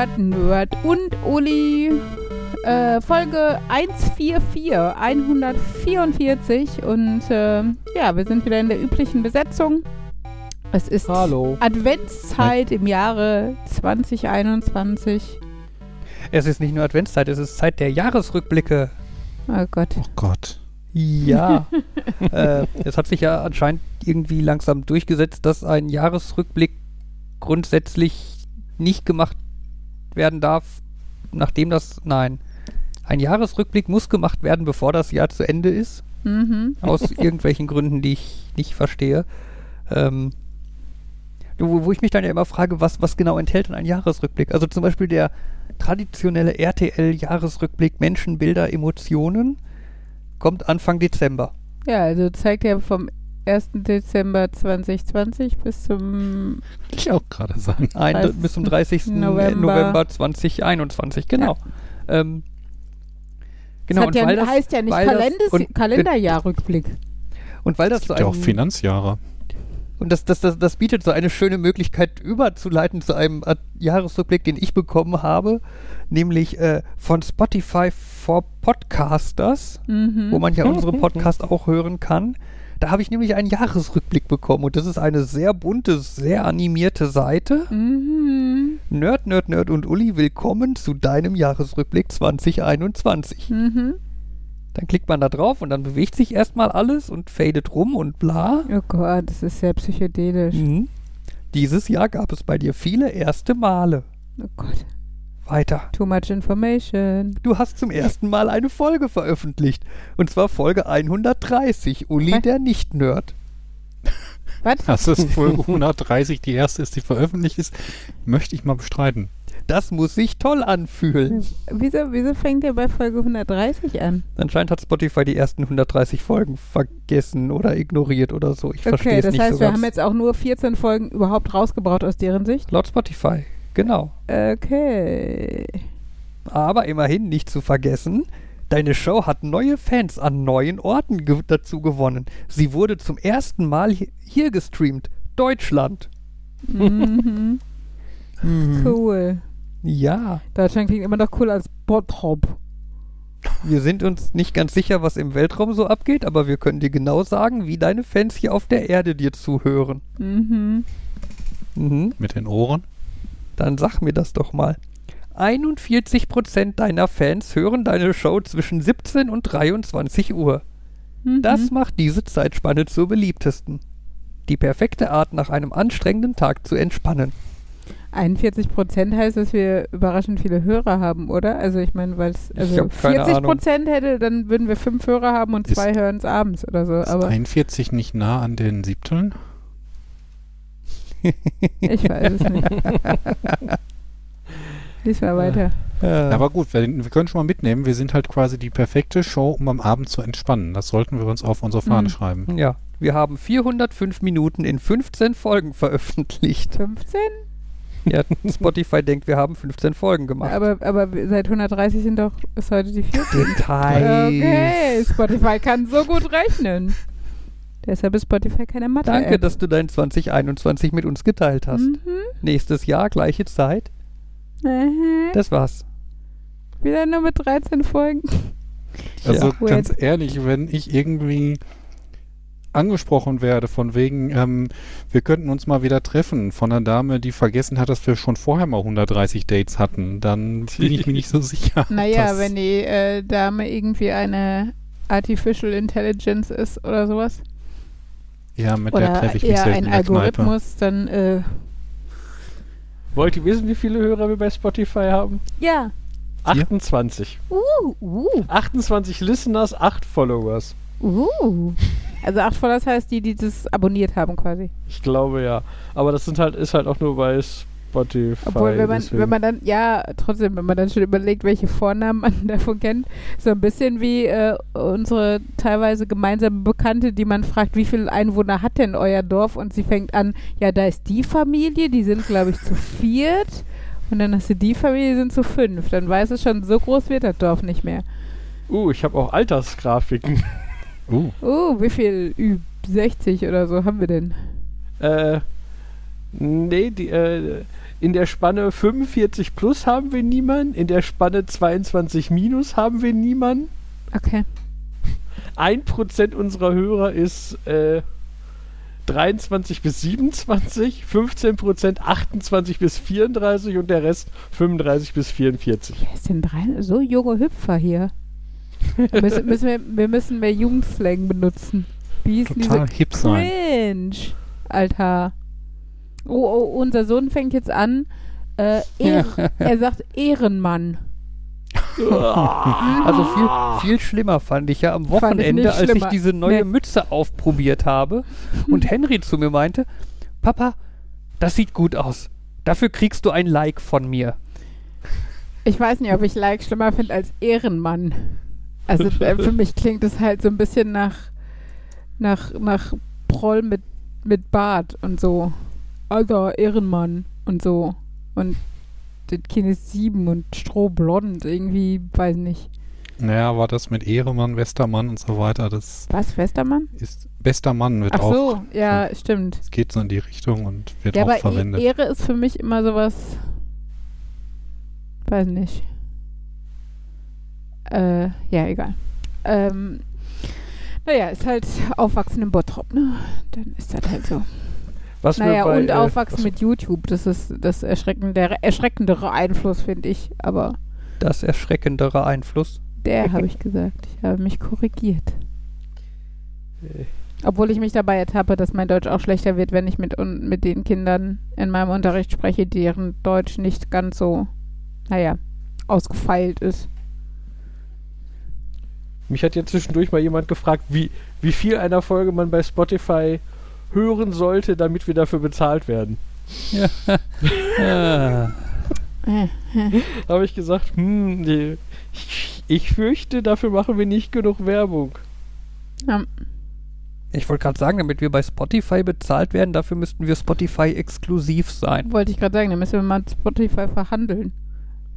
Nerd, Nerd, und Uli. Äh, Folge 144, 144 und äh, ja, wir sind wieder in der üblichen Besetzung. Es ist Hallo. Adventszeit im Jahre 2021. Es ist nicht nur Adventszeit, es ist Zeit der Jahresrückblicke. Oh Gott. Oh Gott. Ja. äh, es hat sich ja anscheinend irgendwie langsam durchgesetzt, dass ein Jahresrückblick grundsätzlich nicht gemacht werden darf, nachdem das. Nein. Ein Jahresrückblick muss gemacht werden, bevor das Jahr zu Ende ist. Mhm. Aus irgendwelchen Gründen, die ich nicht verstehe. Ähm, wo, wo ich mich dann ja immer frage, was, was genau enthält denn ein Jahresrückblick? Also zum Beispiel der traditionelle RTL-Jahresrückblick Menschen, Bilder, Emotionen kommt Anfang Dezember. Ja, also zeigt ja vom 1. Dezember 2020 bis zum Will ich auch gerade sagen. Ein, 30. bis zum 30. November. November, 2021, genau. Ähm, genau, das ja, weil das, heißt ja nicht das- Kalendes und- Kalenderjahrrückblick. und weil das Es so gibt ja auch ein, Finanzjahre. Und das, das, das, das bietet so eine schöne Möglichkeit überzuleiten zu einem Jahresrückblick, den ich bekommen habe, nämlich äh, von Spotify for Podcasters, Mhm. wo man ja unsere Podcast auch hören kann. Da habe ich nämlich einen Jahresrückblick bekommen und das ist eine sehr bunte, sehr animierte Seite. Mhm. Nerd, Nerd, Nerd und Uli, willkommen zu deinem Jahresrückblick 2021. Mhm. Dann klickt man da drauf und dann bewegt sich erstmal alles und fadet rum und bla. Oh Gott, das ist sehr psychedelisch. Mhm. Dieses Jahr gab es bei dir viele erste Male. Oh Gott, Weiter. too much information. Du hast zum ersten Mal eine Folge veröffentlicht. Und zwar Folge 130, Uli Was? der Nicht-Nerd. Was? Das ist Folge 130, die erste ist, die veröffentlicht ist. Möchte ich mal bestreiten. Das muss sich toll anfühlen. Wieso, wieso fängt ihr bei Folge 130 an? Anscheinend hat Spotify die ersten 130 Folgen vergessen oder ignoriert oder so. Ich verstehe Okay, es das nicht heißt, so wir ganz. haben jetzt auch nur 14 Folgen überhaupt rausgebracht aus deren Sicht. Laut Spotify, genau. Okay. Aber immerhin nicht zu vergessen, deine Show hat neue Fans an neuen Orten ge dazu gewonnen. Sie wurde zum ersten Mal hi hier gestreamt. Deutschland. Mhm. Mhm. Cool. Ja, Deutschland klingt immer noch cooler als Bottrop. wir sind uns nicht ganz sicher, was im Weltraum so abgeht, aber wir können dir genau sagen, wie deine Fans hier auf der Erde dir zuhören. Mhm. Mhm. Mit den Ohren. Dann sag mir das doch mal. 41% deiner Fans hören deine Show zwischen 17 und 23 Uhr. Mhm. Das macht diese Zeitspanne zur beliebtesten. Die perfekte Art, nach einem anstrengenden Tag zu entspannen. 41 Prozent heißt, dass wir überraschend viele Hörer haben, oder? Also ich meine, weil es also hab keine 40 Prozent hätte, dann würden wir fünf Hörer haben und Ist- zwei hören es abends oder so. Ist Aber 41 nicht nah an den Siebteln? Ich weiß es nicht. Lies mal weiter. Äh, Aber gut, wir, wir können schon mal mitnehmen. Wir sind halt quasi die perfekte Show, um am Abend zu entspannen. Das sollten wir uns auf unsere Fahne Mhm. schreiben. ja, wir haben 405 Minuten in 15 Folgen veröffentlicht. 15? Ja, Spotify denkt, wir haben 15 Folgen gemacht. Aber, aber seit 130 sind doch ist heute die 14. Details. Okay, Spotify kann so gut rechnen. Deshalb ist Spotify keine Mathe. Danke, dass du dein 2021 mit uns geteilt hast. Mhm. Nächstes Jahr, gleiche Zeit. Mhm. Das war's. Wieder nur mit 13 Folgen. Also Ja. ganz ehrlich, wenn ich irgendwie angesprochen werde von wegen, ähm, wir könnten uns mal wieder treffen von einer Dame, die vergessen hat, dass wir schon vorher mal 130 Dates hatten, dann bin ich mir nicht so sicher. Naja, wenn die äh, Dame irgendwie eine Artificial Intelligence ist oder sowas. Ja, mit der Oder treffe ich mich eher selten ein der. Algorithmus, dann äh, Wollt ihr wissen, wie viele Hörer wir bei Spotify haben? ja. 28. Uh, uh, 28 Listeners, 8 Followers. uh. Also acht Followers heißt die, die das abonniert haben quasi. Ich glaube ja. Aber das sind halt, ist halt auch nur bei Spotify. Obwohl, wenn man, deswegen. wenn man dann, ja, trotzdem, wenn man dann schon überlegt, welche Vornamen man davon kennt, so ein bisschen wie äh, unsere teilweise gemeinsame Bekannte, die man fragt, wie viele Einwohner hat denn euer Dorf? Und sie fängt an, ja, da ist die Familie, die sind, glaube ich, zu viert. Und dann hast du die Familie, die sind zu fünf. Dann weiß es schon, so groß wird das Dorf nicht mehr. Uh, ich habe auch Altersgrafiken. Uh, Oh, wie viel Ü60 oder so haben wir denn? äh, Nee, die, äh, in der Spanne 45 plus haben wir niemanden, in der Spanne 22 minus haben wir niemanden. Okay. 1% unserer Hörer ist äh, 23 bis 27, 15% 28 bis 34 und der Rest 35 bis 44. Wer ist denn drei? So junge Hüpfer hier. müssen, müssen wir, wir müssen mehr Jugendslang benutzen. Wie hieß Total diese hip sein. Cringe. Alter. Oh, oh, unser Sohn fängt jetzt an. Äh, Ehr, er sagt Ehrenmann. Also viel, viel schlimmer fand ich ja am ich Wochenende, nicht als ich diese neue Nee. Mütze aufprobiert habe und Henry zu mir meinte, Papa, das sieht gut aus. Dafür kriegst du ein Like von mir. Ich weiß nicht, ob ich Like schlimmer finde als Ehrenmann. Also äh, für mich klingt es halt so ein bisschen nach, nach, nach Proll mit, mit Bart und so. Alter, Ehrenmann und so. Und das Kind ist sieben und strohblond. Irgendwie, weiß nicht. Naja, aber das mit Ehremann, Westermann und so weiter, das Was, Westermann? ist bester Mann wird Ach auch. so, ja, stimmt. Es geht so in die Richtung und wird Ja, auch aber E- verwendet. Ehre ist für mich immer sowas. Weiß nicht. Äh, ja, egal. Ähm, naja, ist halt Aufwachsen im Bottrop, ne? Dann ist das halt so. Was wir naja, bei, und äh, Aufwachsen was- mit YouTube. Das ist das erschreckendere, erschreckendere Einfluss, finde ich. Aber Das erschreckendere Einfluss. der habe ich gesagt. Ich habe mich korrigiert. Äh, Obwohl ich mich dabei ertappe, dass mein Deutsch auch schlechter wird, wenn ich mit, un mit den Kindern in meinem Unterricht spreche, deren Deutsch nicht ganz so, naja, ausgefeilt ist. Mich hat jetzt zwischendurch mal jemand gefragt, wie, wie viel einer Folge man bei Spotify hören sollte, damit wir dafür bezahlt werden. Äh, Habe ich gesagt, hm, nee, ich, ich fürchte, dafür machen wir nicht genug Werbung. ja, ich wollte gerade sagen, damit wir bei Spotify bezahlt werden, dafür müssten wir Spotify exklusiv sein. wollte ich gerade sagen, da müssen wir mal mit Spotify verhandeln.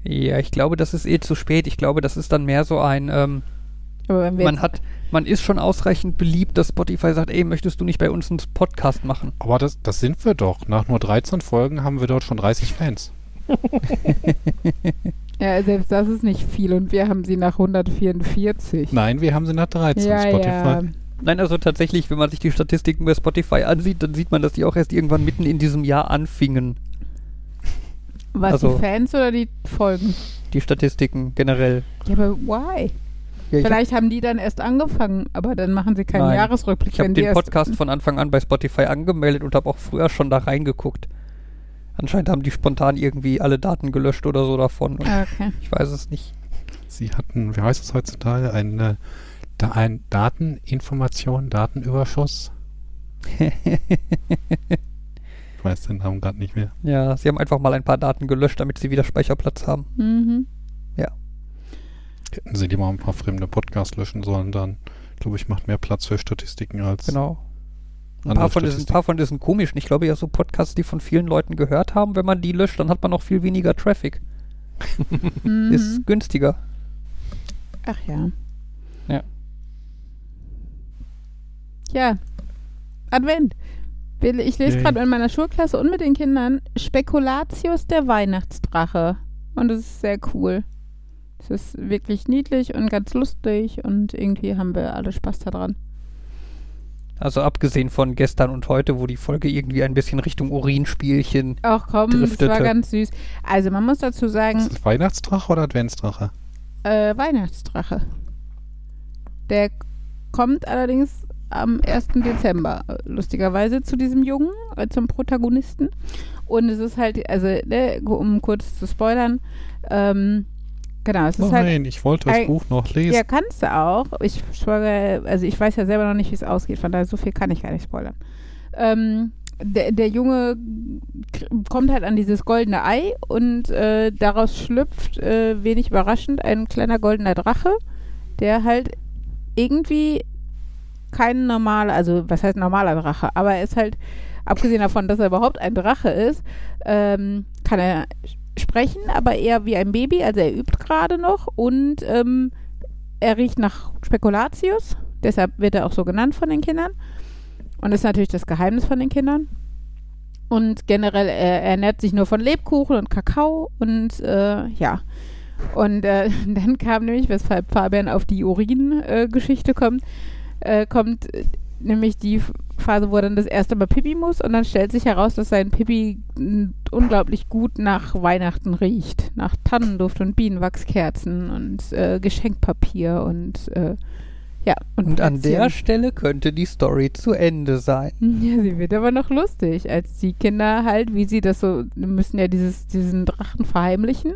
Ja, ich glaube, das ist eh zu spät. Ich glaube, das ist dann mehr so ein, ähm, man hat, man ist schon ausreichend beliebt, dass Spotify sagt, ey, möchtest du nicht bei uns einen Podcast machen? aber das, das sind wir doch. Nach nur 13 Folgen haben wir dort schon 30 Fans. ja, selbst das ist nicht viel und wir haben sie nach 144. Nein, wir haben sie nach 13. ja, Spotify. ja. Nein, also tatsächlich, wenn man sich die Statistiken bei Spotify ansieht, dann sieht man, dass die auch erst irgendwann mitten in diesem Jahr anfingen. Was, Also- die Fans oder die Folgen? Die Statistiken generell. Ja, aber why? Ja, ich Vielleicht haben die dann erst angefangen, aber dann machen sie keinen Nein. Jahresrückblick. Ich habe den Podcast von Anfang an bei Spotify angemeldet und habe auch früher schon da reingeguckt. Anscheinend haben die spontan irgendwie alle Daten gelöscht oder so davon. Und Ah, Okay. ich weiß es nicht. Sie hatten, wie heißt es heutzutage, ein, äh, da ein Dateninformation, Datenüberschuss. Ich weiß den Namen gerade nicht mehr. ja, sie haben einfach mal ein paar Daten gelöscht, damit sie wieder Speicherplatz haben. Mhm. Hätten sie die mal ein paar fremde Podcasts löschen sollen, dann glaube ich, macht mehr Platz für Statistiken als Genau. Ein paar, von diesen, ein paar von diesen komischen. Ich glaube ja so Podcasts, die von vielen Leuten gehört haben, wenn man die löscht, dann hat man noch viel weniger Traffic. Mhm. Ist günstiger. Ach ja. Ja. Ja. Advent. Ich lese gerade in meiner Schulklasse und mit den Kindern Spekulatius der Weihnachtsdrache. Und es ist sehr cool. Es ist wirklich niedlich und ganz lustig und irgendwie haben wir alle Spaß daran. Also abgesehen von gestern und heute, wo die Folge irgendwie ein bisschen Richtung Urinspielchen. Ach komm, das war Driftete. ganz süß. Also man muss dazu sagen, Ist das Weihnachtsdrache oder Adventsdrache? äh, Weihnachtsdrache. Der kommt allerdings am 1. Dezember, äh, lustigerweise, zu diesem Jungen, äh, zum Protagonisten. Und es ist halt, also, ne, um kurz zu spoilern, ähm, genau, es ist halt Nein, ich wollte das ein- Buch noch lesen. Ja, kannst du auch. Ich schwöre, also ich weiß ja selber noch nicht, wie es ausgeht, von daher so viel kann ich gar nicht spoilern. Ähm, der, der Junge kommt halt an dieses goldene Ei und äh, daraus schlüpft, äh, wenig überraschend, ein kleiner goldener Drache, der halt irgendwie kein normaler, also was heißt normaler Drache, aber er ist halt, abgesehen davon, dass er überhaupt ein Drache ist, ähm, kann er sprechen, aber eher wie ein Baby, also er übt gerade noch und ähm, er riecht nach Spekulatius, deshalb wird er auch so genannt von den Kindern und ist natürlich das Geheimnis von den Kindern. Und generell, er ernährt sich nur von Lebkuchen und Kakao und äh, ja. Und äh, dann kam nämlich, weshalb Fabian auf die Urin-Geschichte kommt, äh, kommt nämlich die Phase, wo er dann das erste Mal Pipi muss und dann stellt sich heraus, dass sein Pipi n- unglaublich gut nach Weihnachten riecht. Nach Tannenduft und Bienenwachskerzen und äh, Geschenkpapier und äh, ja. Und an der. Stelle könnte die Story zu Ende sein. Ja, sie wird aber noch lustig, als die Kinder halt, wie sie das so, müssen ja dieses, diesen Drachen verheimlichen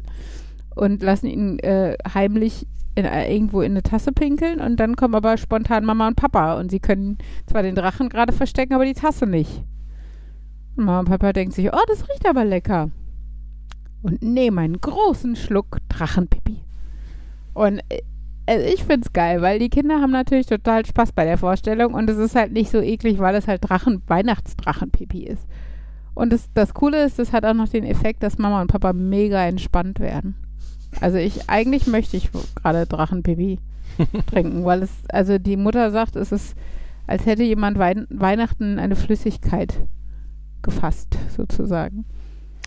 und lassen ihn äh, heimlich in, äh, irgendwo in eine Tasse pinkeln und dann kommen aber spontan Mama und Papa und sie können zwar den Drachen gerade verstecken, aber die Tasse nicht. Und Mama und Papa denken sich, oh, das riecht aber lecker. Und nehmen einen großen Schluck Drachenpipi. Und äh, also ich find's geil, weil die Kinder haben natürlich total Spaß bei der Vorstellung und es ist halt nicht so eklig, weil es halt Drachen, Weihnachtsdrachenpipi ist. Und das, das Coole ist, das hat auch noch den Effekt, dass Mama und Papa mega entspannt werden. Also ich, eigentlich möchte ich gerade Drachenpipi trinken, weil es, also die Mutter sagt, es ist, als hätte jemand Wein, Weihnachten eine Flüssigkeit gefasst, sozusagen.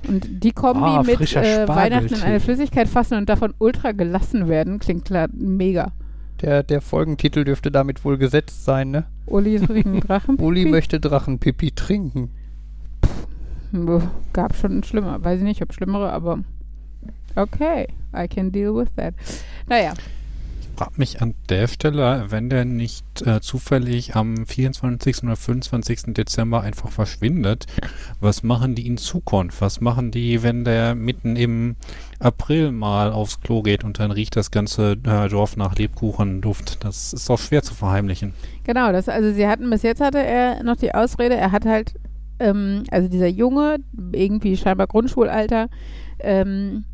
Und die Kombi Ah, mit äh, Weihnachten in eine Flüssigkeit fassen und davon ultra gelassen werden, klingt klar mega. Der, der Folgentitel dürfte damit wohl gesetzt sein, ne? Uli trinken Drachenpipi. Uli möchte Drachenpipi trinken. Puh, Gab schon schlimmer. Weiß ich nicht, ob schlimmere, aber okay, I can deal with that. Naja, frage mich an der Stelle, wenn der nicht äh, zufällig am 24. oder 25. Dezember einfach verschwindet, was machen die in Zukunft? Was machen die, wenn der mitten im April mal aufs Klo geht und dann riecht das ganze äh, Dorf nach Lebkuchenduft? Das ist doch schwer zu verheimlichen. genau, das, also sie hatten, bis jetzt hatte er noch die Ausrede, er hat halt, ähm, also dieser Junge, irgendwie scheinbar Grundschulalter, ähm,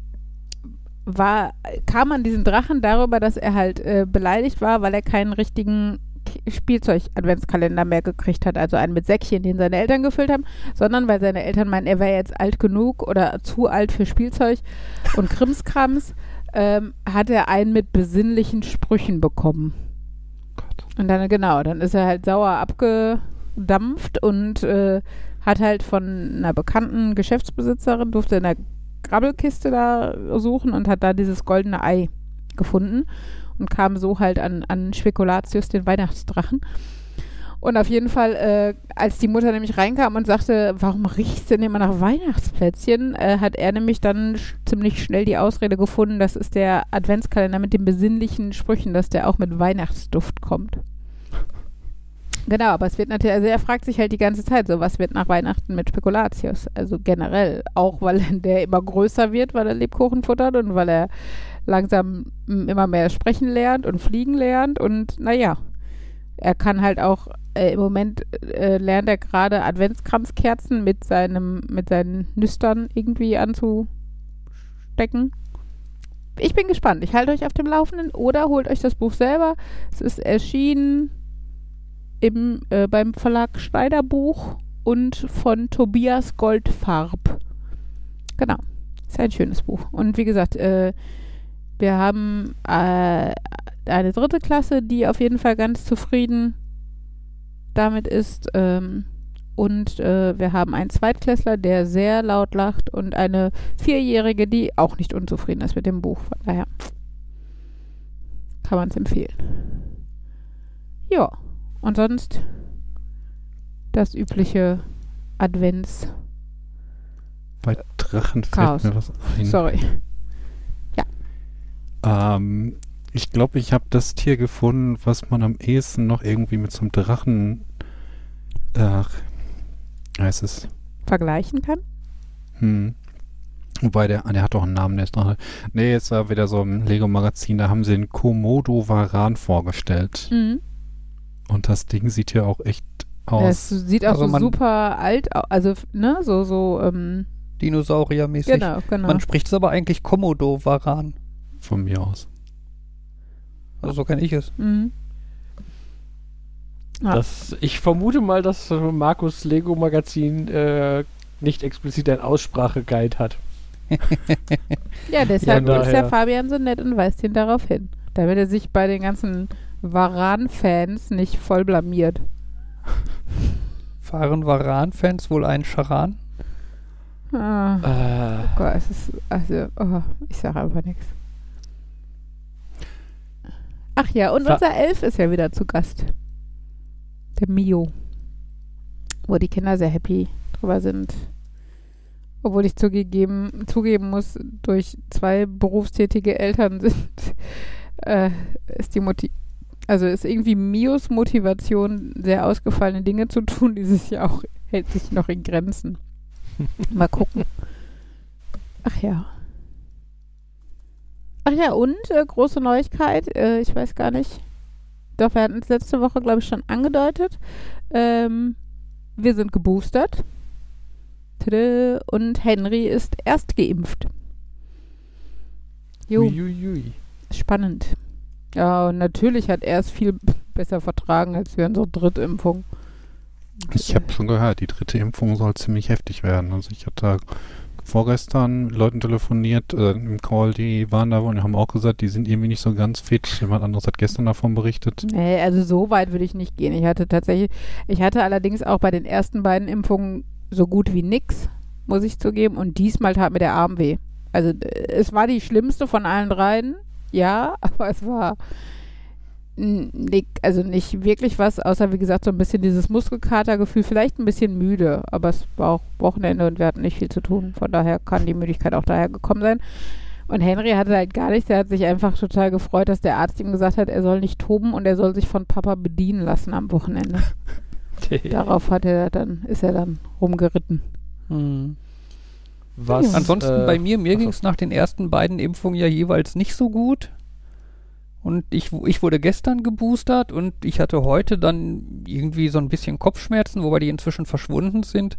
war, kam an diesen Drachen darüber, dass er halt äh, beleidigt war, weil er keinen richtigen Spielzeug-Adventskalender mehr gekriegt hat, also einen mit Säckchen, den seine Eltern gefüllt haben, sondern weil seine Eltern meinen, er wäre jetzt alt genug oder zu alt für Spielzeug und Krimskrams, ähm, hat er einen mit besinnlichen Sprüchen bekommen. Gott. Und dann, genau, dann ist er halt sauer abgedampft und äh, hat halt von einer bekannten Geschäftsbesitzerin, durfte in der Grabbelkiste da suchen und hat da dieses goldene Ei gefunden und kam so halt an, an Spekulatius, den Weihnachtsdrachen. Und auf jeden Fall, äh, als die Mutter nämlich reinkam und sagte, warum riecht's denn immer nach Weihnachtsplätzchen, äh, hat er nämlich dann sch ziemlich schnell die Ausrede gefunden, das ist der Adventskalender mit den besinnlichen Sprüchen, dass der auch mit Weihnachtsduft kommt. Genau, aber es wird natürlich, also er fragt sich halt die ganze Zeit so, was wird nach Weihnachten mit Spekulatius? Also generell, auch weil der immer größer wird, weil er Lebkuchen futtert und weil er langsam immer mehr sprechen lernt und fliegen lernt und naja, er kann halt auch, äh, im Moment äh, lernt er gerade Adventskranzkerzen mit seinem, mit seinen Nüstern irgendwie anzustecken. Ich bin gespannt. Ich halte euch auf dem Laufenden oder holt euch das Buch selber. Es ist erschienen im, äh, beim Verlag Schneiderbuch und von Tobias Goldfarb. Genau. Ist ein schönes Buch. Und wie gesagt, äh, wir haben äh, eine dritte Klasse, die auf jeden Fall ganz zufrieden damit ist. Ähm, und äh, wir haben einen Zweitklässler, der sehr laut lacht und eine Vierjährige, die auch nicht unzufrieden ist mit dem Buch. Von daher kann man es empfehlen. Ja, und sonst das übliche Advents. Bei Drachen fällt Chaos. mir was ein. Sorry. Ähm, ich glaube, ich habe das Tier gefunden, was man am ehesten noch irgendwie mit so einem Drachen, ach, heißt es, Vergleichen kann? hm. Wobei der, ah, der hat doch einen Namen, der ist noch, nee, jetzt war wieder so im Lego-Magazin, da haben sie den Komodo Varan vorgestellt. Mhm. Und das Ding sieht ja auch echt aus. sieht auch Also so man- super alt aus. Also, ne, so, so, ähm, Dinosauriermäßig. genau, genau. Man spricht es aber eigentlich Komodo-Varan. Von mir aus. Also so kenne ich es. Mhm. Ja. Das, ich vermute mal, dass Markus Lego Magazin äh, nicht explizit ein Ausspracheguide hat. Ja, deshalb Von ist der. Fabian so nett und weist ihn darauf hin. Damit er sich bei den ganzen Varan-Fans nicht voll blamiert. Fahren Varan-Fans wohl einen Charan? Ah, Äh, oh Gott, es ist, also, oh, ich sage aber nichts. Ach ja, und Wa- unser Elf ist ja wieder zu Gast. Der Mio. Wo die Kinder sehr happy drüber sind. Obwohl ich zugegeben, zugeben muss, durch zwei berufstätige Eltern sind, äh, ist die Moti also ist irgendwie Mios Motivation, sehr ausgefallene Dinge zu tun, dieses Jahr auch hält sich noch in Grenzen. Mal gucken. Ach ja. Ach ja, und äh, große Neuigkeit, äh, ich weiß gar nicht. Doch, wir hatten es letzte Woche, glaube ich, schon angedeutet. Ähm, wir sind geboostert. Tada. Und Henry ist erst geimpft. Jo, uiuiui. spannend. Ja, und natürlich hat er es viel besser vertragen als wir unsere Drittimpfung. Ich habe schon gehört, die dritte Impfung soll ziemlich heftig werden. Also ich hatte vorgestern Leuten telefoniert äh, im Call, die waren da und haben auch gesagt, die sind irgendwie nicht so ganz fit. Jemand anderes hat gestern davon berichtet. Nee, also so weit würde ich nicht gehen. Ich hatte tatsächlich, ich hatte allerdings auch bei den ersten beiden Impfungen so gut wie nix, muss ich zugeben. Und diesmal tat mir der Arm weh. Also äh, es war die schlimmste von allen dreien, ja, aber es war nicht, also nicht wirklich was, außer wie gesagt so ein bisschen dieses Muskelkatergefühl, vielleicht ein bisschen müde, aber es war auch Wochenende und wir hatten nicht viel zu tun. Von daher kann die Müdigkeit auch daher gekommen sein. Und Henry hatte halt gar nichts. Er hat sich einfach total gefreut, dass der Arzt ihm gesagt hat, er soll nicht toben und er soll sich von Papa bedienen lassen am Wochenende. Darauf hat er dann, ist er dann rumgeritten. Hm. Was, Ansonsten äh, bei mir, mir ging es nach den ersten beiden Impfungen ja jeweils nicht so gut. Und ich, ich wurde gestern geboostert und ich hatte heute dann irgendwie so ein bisschen Kopfschmerzen, wobei die inzwischen verschwunden sind.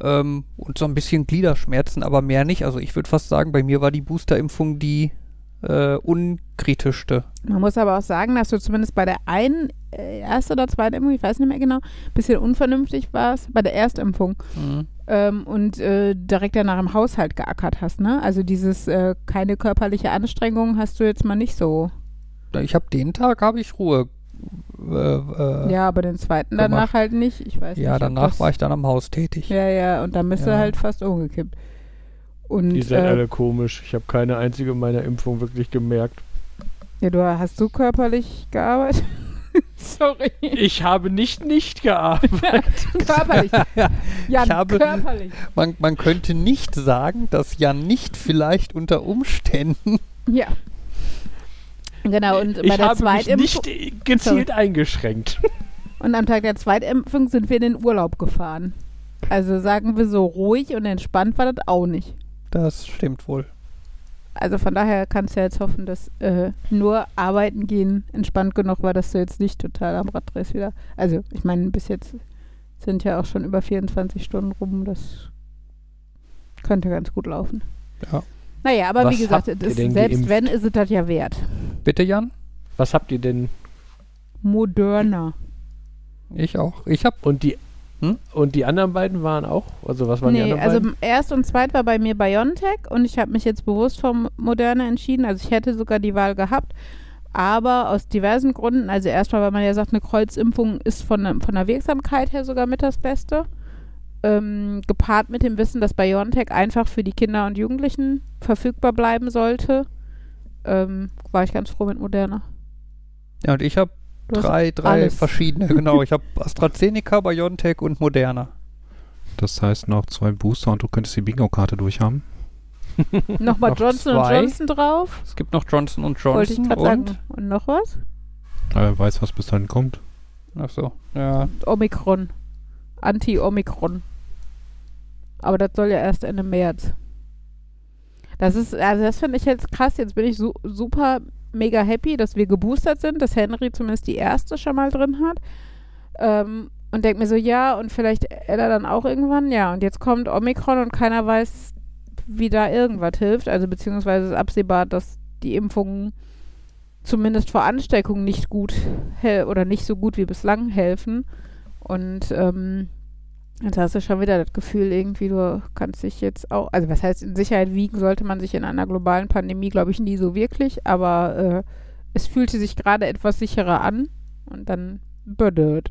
Ähm, und so ein bisschen Gliederschmerzen, aber mehr nicht. Also ich würde fast sagen, bei mir war die Boosterimpfung die äh, unkritischste. Man muss aber auch sagen, dass du zumindest bei der einen, äh, ersten oder zweiten Impfung, ich weiß nicht mehr genau, ein bisschen unvernünftig warst, bei der Erstimpfung. Mhm. Ähm, und äh, direkt danach im Haushalt geackert hast, ne? Also dieses äh, keine körperliche Anstrengung hast du jetzt mal nicht so. Ich habe den Tag, habe ich Ruhe. Äh, äh, ja, aber den zweiten gemacht. danach halt nicht. Ich weiß ja, nicht. danach war ich dann am Haus tätig. Ja, ja, und dann bist du Ja. halt fast umgekippt. Und Die sind äh, alle komisch. Ich habe keine einzige meiner Impfungen wirklich gemerkt. ja, du hast du körperlich gearbeitet? Sorry. Ich habe nicht nicht gearbeitet. körperlich. Ja, Ich habe- körperlich. Man, man könnte nicht sagen, dass Jan nicht vielleicht unter Umständen. Ja. Genau, und bei ich der habe mich Zweitimpfung nicht gezielt eingeschränkt. und am Tag der Zweitimpfung sind wir in den Urlaub gefahren. Also sagen wir so ruhig und entspannt war das auch nicht. Das stimmt wohl. Also von daher kannst du ja jetzt hoffen, dass äh, nur arbeiten gehen entspannt genug war, dass du jetzt nicht total am Rad drehst wieder. Also ich meine, bis jetzt sind ja auch schon über 24 Stunden rum. Das könnte ganz gut laufen. Ja. Naja, aber Was wie gesagt, denn selbst geimpft? wenn, ist es das ja wert. Bitte, Jan? Was habt ihr denn? Moderner. Ich auch. Ich habe Und die, Hm? und die anderen beiden waren auch? Also was waren die Nee, anderen also beiden? erst und zweit war bei mir BioNTech und ich habe mich jetzt bewusst vom Moderna entschieden. Also ich hätte sogar die Wahl gehabt, aber aus diversen Gründen. Also erstmal, weil man ja sagt, eine Kreuzimpfung ist von, der- von der Wirksamkeit her sogar mit das Beste. Ähm, gepaart mit dem Wissen, dass BioNTech einfach für die Kinder und Jugendlichen verfügbar bleiben sollte, ähm, war ich ganz froh mit Moderna. ja, und ich habe Du drei, drei alles. verschiedene. Genau, ich habe AstraZeneca, BioNTech und Moderna. Das heißt noch zwei Booster und du könntest die Bingo-Karte durchhaben. Nochmal Noch Johnson zwei. Johnson drauf. Es gibt noch Johnson und Wollte ich Johnson und sagen. Und noch was? Äh, weiß, was bis dahin kommt. ach so, ja, Omikron. Anti-Omikron. Aber das soll ja erst Ende März. Das ist, also das finde ich jetzt krass. Jetzt bin ich su super mega happy, dass wir geboostert sind, dass Henry zumindest die erste schon mal drin hat. Ähm, und denke mir so, ja, und vielleicht Ella dann auch irgendwann, ja. Und jetzt kommt Omikron und keiner weiß, wie da irgendwas hilft. Also beziehungsweise ist absehbar, dass die Impfungen zumindest vor Ansteckung nicht gut oder nicht so gut wie bislang helfen. Und ähm, jetzt hast du schon wieder das Gefühl, irgendwie, du kannst dich jetzt auch, also was heißt, in Sicherheit wiegen sollte man sich in einer globalen Pandemie, glaube ich, nie so wirklich, aber äh, es fühlte sich gerade etwas sicherer an und dann bedört.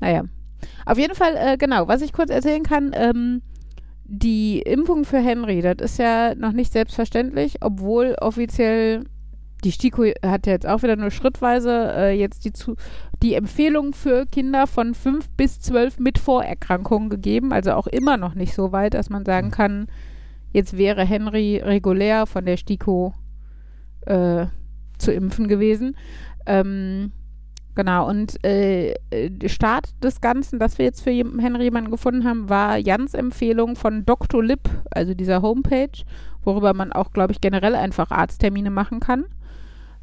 Naja. Auf jeden Fall, äh, genau, was ich kurz erzählen kann, ähm, die Impfung für Henry, das ist ja noch nicht selbstverständlich, obwohl offiziell die STIKO hat ja jetzt auch wieder nur schrittweise äh, jetzt die, zu, die Empfehlung für Kinder von 5 bis 12 mit Vorerkrankungen gegeben. Also auch immer noch nicht so weit, dass man sagen kann, jetzt wäre Henry regulär von der STIKO äh, zu impfen gewesen. Ähm, genau, und äh, Start des Ganzen, das wir jetzt für Henry jemanden gefunden haben, war Jans Empfehlung von Dr. Lip, also dieser Homepage, worüber man auch, glaube ich, generell einfach Arzttermine machen kann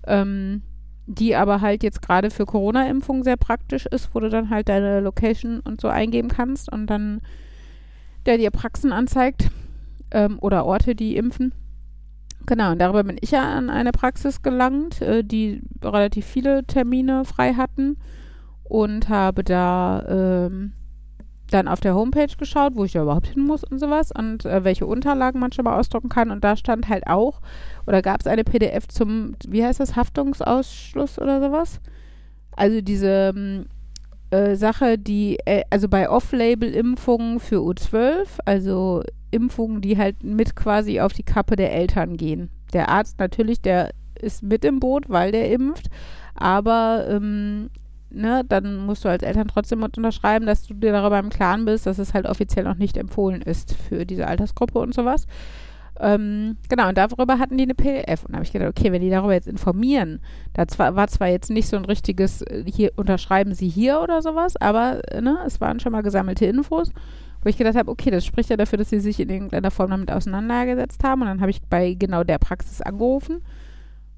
ähm, die aber halt jetzt gerade für Corona-Impfungen sehr praktisch ist, wo du dann halt deine Location und so eingeben kannst und dann der dir Praxen anzeigt ähm, oder Orte, die impfen. Genau, und darüber bin ich ja an eine Praxis gelangt, äh, die relativ viele Termine frei hatten und habe da ähm, dann auf der Homepage geschaut, wo ich da überhaupt hin muss und sowas und äh, welche Unterlagen man schon mal ausdrucken kann. Und da stand halt auch, oder gab es eine PDF zum, wie heißt das, Haftungsausschluss oder sowas? Also diese ähm, äh, Sache, die, äh, also bei Off-Label-Impfungen für U12, also Impfungen, die halt mit quasi auf die Kappe der Eltern gehen. Der Arzt natürlich, der ist mit im Boot, weil der impft, aber ähm, ne, dann musst du als Eltern trotzdem unterschreiben, dass du dir darüber im Klaren bist, dass es halt offiziell noch nicht empfohlen ist für diese Altersgruppe und sowas. Ähm, genau, und darüber hatten die eine PDF. Und da habe ich gedacht, okay, wenn die darüber jetzt informieren, da zwar, war zwar jetzt nicht so ein richtiges, äh, hier unterschreiben sie hier oder sowas, aber ne, es waren schon mal gesammelte Infos, wo ich gedacht habe, okay, das spricht ja dafür, dass sie sich in irgendeiner Form damit auseinandergesetzt haben. Und dann habe ich bei genau der Praxis angerufen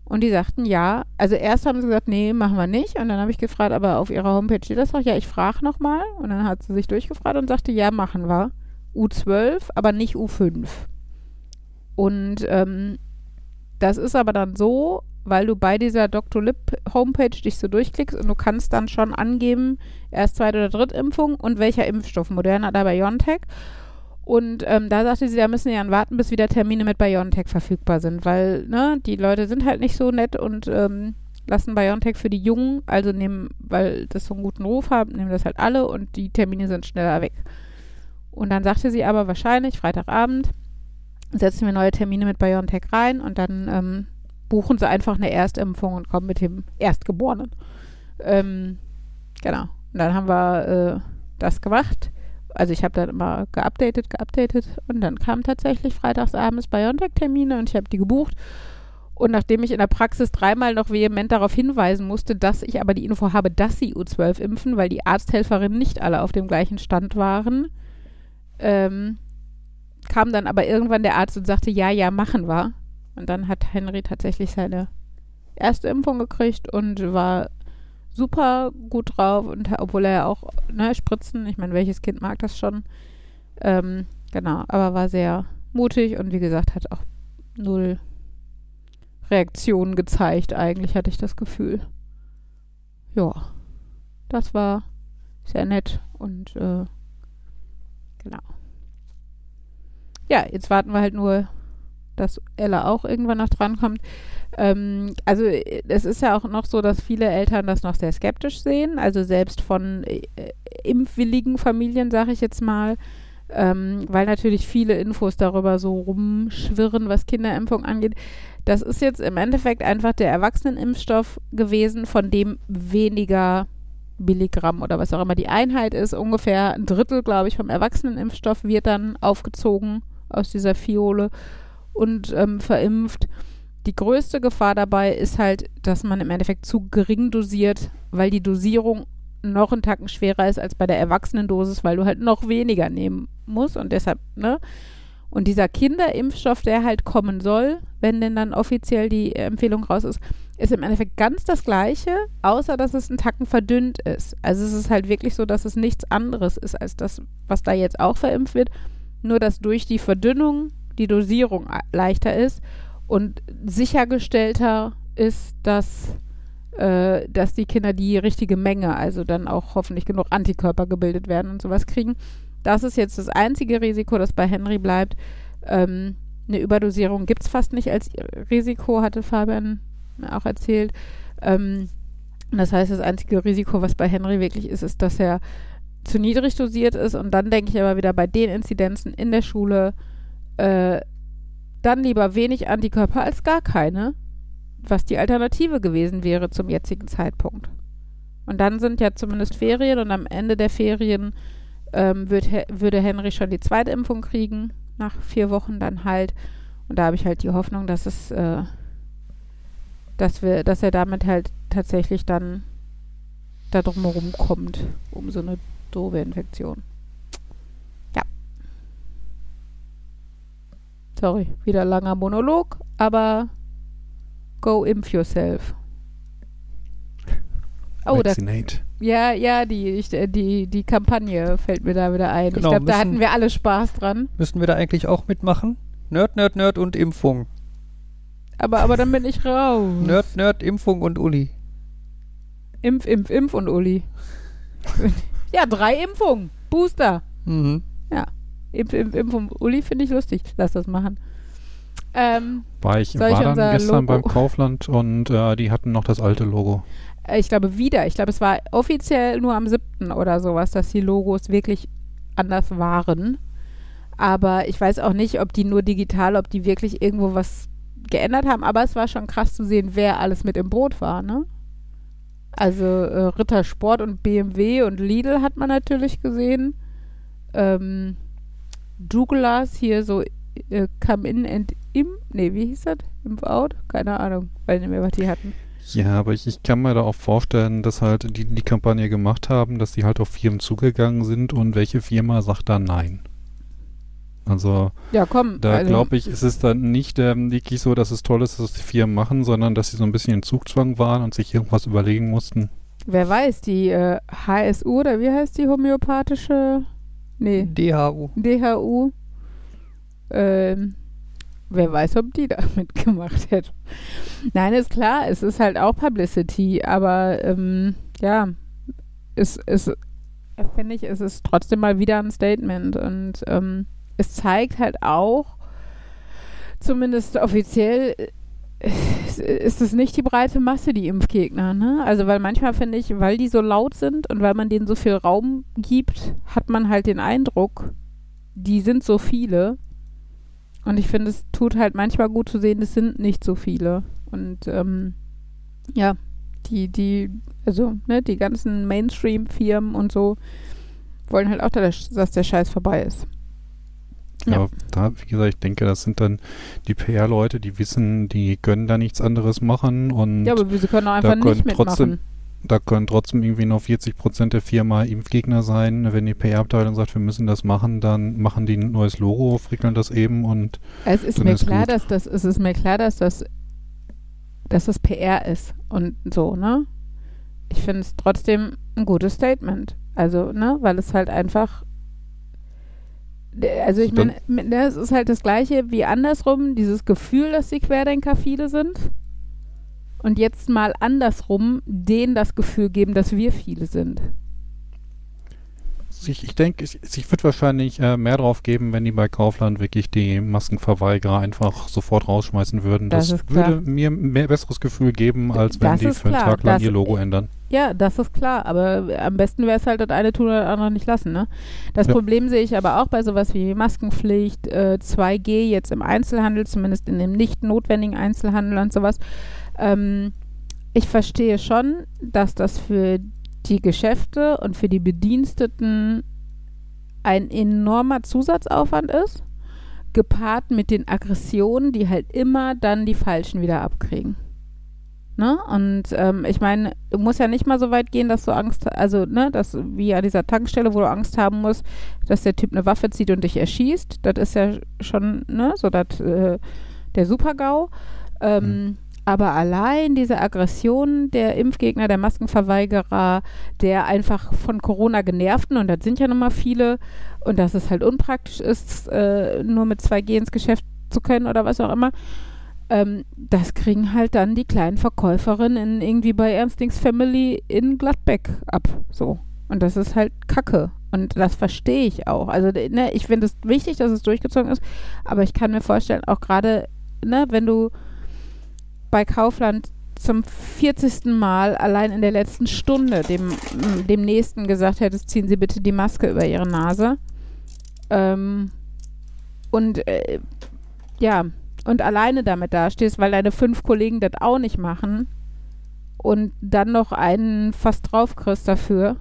und die sagten ja. Also erst haben sie gesagt, nee, machen wir nicht. Und dann habe ich gefragt, aber auf ihrer Homepage steht das doch. Ja, ich frage nochmal. Und dann hat sie sich durchgefragt und sagte, ja, machen wir. U12, aber nicht U5. Und ähm, das ist aber dann so, weil du bei dieser Dr. Lip Homepage dich so durchklickst und du kannst dann schon angeben, erst zweite oder dritte Impfung und welcher Impfstoff, Moderna oder BioNTech. Und ähm, da sagte sie, da müssen sie dann warten, bis wieder Termine mit BioNTech verfügbar sind, weil ne, die Leute sind halt nicht so nett und ähm, lassen BioNTech für die Jungen, also nehmen, weil das so einen guten Ruf hat, nehmen das halt alle und die Termine sind schneller weg. Und dann sagte sie aber wahrscheinlich, Freitagabend, setzen wir neue Termine mit BioNTech rein und dann ähm, buchen sie einfach eine Erstimpfung und kommen mit dem Erstgeborenen. Ähm, genau. Und dann haben wir äh, das gemacht also ich habe dann immer geupdatet, geupdatet und dann kamen tatsächlich freitagsabends BioNTech-Termine und ich habe die gebucht. Und nachdem ich in der Praxis dreimal noch vehement darauf hinweisen musste, dass ich aber die Info habe, dass sie U12 impfen, weil die Arzthelferinnen nicht alle auf dem gleichen Stand waren, ähm, kam dann aber irgendwann der Arzt und sagte, ja, ja, machen wir. Und dann hat Henry tatsächlich seine erste Impfung gekriegt und war super gut drauf und obwohl er ja auch ne, Spritzen, ich meine, welches Kind mag das schon? Ähm, genau, aber war sehr mutig und wie gesagt, hat auch null Reaktionen gezeigt, eigentlich hatte ich das Gefühl. Ja, das war sehr nett und äh, genau. Ja, jetzt warten wir halt nur, dass Ella auch irgendwann noch drankommt. Ähm, also es ist ja auch noch so, dass viele Eltern das noch sehr skeptisch sehen. Also selbst von äh, impfwilligen Familien, sage ich jetzt mal, ähm, weil natürlich viele Infos darüber so rumschwirren, was Kinderimpfung angeht. Das ist jetzt im Endeffekt einfach der Erwachsenenimpfstoff gewesen, von dem weniger Milligramm oder was auch immer die Einheit ist. Ungefähr ein Drittel, glaube ich, vom Erwachsenenimpfstoff wird dann aufgezogen aus dieser Fiole und ähm, verimpft. Die größte Gefahr dabei ist halt, dass man im Endeffekt zu gering dosiert, weil die Dosierung noch einen Tacken schwerer ist als bei der Erwachsenendosis, weil du halt noch weniger nehmen musst und deshalb, ne? Und dieser Kinderimpfstoff, der halt kommen soll, wenn denn dann offiziell die Empfehlung raus ist, ist im Endeffekt ganz das Gleiche, außer dass es einen Tacken verdünnt ist. Also es ist halt wirklich so, dass es nichts anderes ist als das, was da jetzt auch verimpft wird, nur dass durch die Verdünnung die Dosierung leichter ist und sichergestellter ist, dass, äh, dass die Kinder die richtige Menge, also dann auch hoffentlich genug Antikörper gebildet werden und sowas kriegen. Das ist jetzt das einzige Risiko, das bei Henry bleibt. Ähm, eine Überdosierung gibt es fast nicht als Risiko, hatte Fabian auch erzählt. Ähm, das heißt, das einzige Risiko, was bei Henry wirklich ist, ist, dass er zu niedrig dosiert ist. Und dann denke ich aber wieder bei den Inzidenzen in der Schule, äh, dann lieber wenig Antikörper als gar keine, was die Alternative gewesen wäre zum jetzigen Zeitpunkt. Und dann sind ja zumindest Ferien und am Ende der Ferien ähm, wird, würde Henry schon die zweite Impfung kriegen, nach vier Wochen dann halt. Und da habe ich halt die Hoffnung, dass es, äh, dass wir, dass er damit halt tatsächlich dann da drumherum kommt, um so eine doofe Infektion. Ja. Sorry, wieder langer Monolog, aber go impf yourself. Oh, das, Vaccinate. ja, ja, die, ich, die, die Kampagne fällt mir da wieder ein. Genau, ich glaube, da müssen- hatten wir alle Spaß dran. Müssten wir da eigentlich auch mitmachen? Nerd, Nerd, Nerd und Impfung. Aber, aber dann bin ich raus. Nerd, Nerd, Impfung und Uli. Impf, Impf, Impf und Uli. ja, drei Impfungen. Booster. Mhm. Impf, Impf, Impf und Uli finde ich lustig. Lass das machen. Ähm, War ich Soll ich war dann gestern Logo- beim Kaufland und äh, die hatten noch das alte Logo. äh, ich glaube wieder. Ich glaube, es war offiziell nur am 7. oder sowas, dass die Logos wirklich anders waren. Aber ich weiß auch nicht, ob die nur digital, ob die wirklich irgendwo was geändert haben. Aber es war schon krass zu sehen, wer alles mit im Boot war, ne? Also äh, Ritter Sport und BMW und Lidl hat man natürlich gesehen. Ähm, Douglas hier so äh, Come In and Im, nee, wie hieß das? Im Out? Keine Ahnung, weiß nicht mehr, was die hatten. Ja, aber ich, ich kann mir da auch vorstellen, dass halt die die Kampagne gemacht haben, dass die halt auf Firmen zugegangen sind und welche Firma sagt dann nein. Also Ja, komm. da also, glaube ich, ist es dann nicht ähm, wirklich so, dass es toll ist, dass die Firmen machen, sondern dass sie so ein bisschen in Zugzwang waren und sich irgendwas überlegen mussten. Wer weiß, die äh, HSU oder wie heißt die homöopathische? Nee, DHU. DHU. Ähm, wer weiß, ob die da mitgemacht hätte. Nein, ist klar, es ist halt auch Publicity, aber ähm, ja, es ist, finde ich, es ist trotzdem mal wieder ein Statement und ähm, es zeigt halt auch, zumindest offiziell, ist es nicht die breite Masse, die Impfgegner, ne? Also, weil manchmal finde ich, weil die so laut sind und weil man denen so viel Raum gibt, hat man halt den Eindruck, die sind so viele. Und ich finde, es tut halt manchmal gut zu sehen, es sind nicht so viele. Und ähm, ja, die, die, also, ne, die ganzen Mainstream-Firmen und so wollen halt auch, dass der Scheiß vorbei ist. Ja. Aber da, wie gesagt, ich denke, das sind dann die PR-Leute, die wissen, die können da nichts anderes machen und Ja, aber sie können auch einfach da können nicht mitmachen. trotzdem- da können trotzdem irgendwie noch 40 Prozent der Firma Impfgegner sein. Wenn die PR-Abteilung sagt, wir müssen das machen, dann machen die ein neues Logo, frickeln das eben und Es ist mir ist klar, gut. dass das, es ist mir klar, dass das, dass das PR ist und so, ne? Ich finde es trotzdem ein gutes Statement. Also, ne, weil es halt einfach, also ich meine, ne, es ist halt das Gleiche wie andersrum, dieses Gefühl, dass die Querdenker viele sind. Und jetzt mal andersrum, denen das Gefühl geben, dass wir viele sind. Ich, ich denke, ich, ich würde wahrscheinlich äh, mehr drauf geben, wenn die bei Kaufland wirklich die Maskenverweigerer einfach sofort rausschmeißen würden. Das Das, würde mir mehr besseres Gefühl geben, als wenn Das die für einen klar. Tag lang Das- ihr Logo ändern. Ja, das ist klar, aber am besten wäre es halt das eine tun oder das andere nicht lassen, ne? Das Ja. Problem sehe ich aber auch bei sowas wie Maskenpflicht, äh, 2G jetzt im Einzelhandel, zumindest in dem nicht notwendigen Einzelhandel und sowas. Ähm, ich verstehe schon, dass das für die Geschäfte und für die Bediensteten ein enormer Zusatzaufwand ist, gepaart mit den Aggressionen, die halt immer dann die Falschen wieder abkriegen. Ne? Und ähm, ich meine, du musst ja nicht mal so weit gehen, dass du Angst, also, ne, dass wie an dieser Tankstelle, wo du Angst haben musst, dass der Typ eine Waffe zieht und dich erschießt. Das ist ja schon, ne, so das, äh, der Super-GAU. Ähm, Aber allein diese Aggression der Impfgegner, der Maskenverweigerer, der einfach von Corona genervten, und das sind ja nun mal viele, und dass es halt unpraktisch ist, äh, nur mit 2G ins Geschäft zu können oder was auch immer, ähm, das kriegen halt dann die kleinen Verkäuferinnen in, irgendwie bei Ernstings Family in Gladbeck ab. So. Und das ist halt Kacke. Und das verstehe ich auch. Also, ne, ich finde es wichtig, dass es durchgezogen ist, aber ich kann mir vorstellen, auch gerade, ne, wenn du bei Kaufland zum 40. Mal allein in der letzten Stunde dem, dem Nächsten gesagt hättest, ziehen Sie bitte die Maske über Ihre Nase. Ähm, und äh, ja, und alleine damit dastehst, weil deine fünf Kollegen das auch nicht machen und dann noch einen fast drauf kriegst dafür,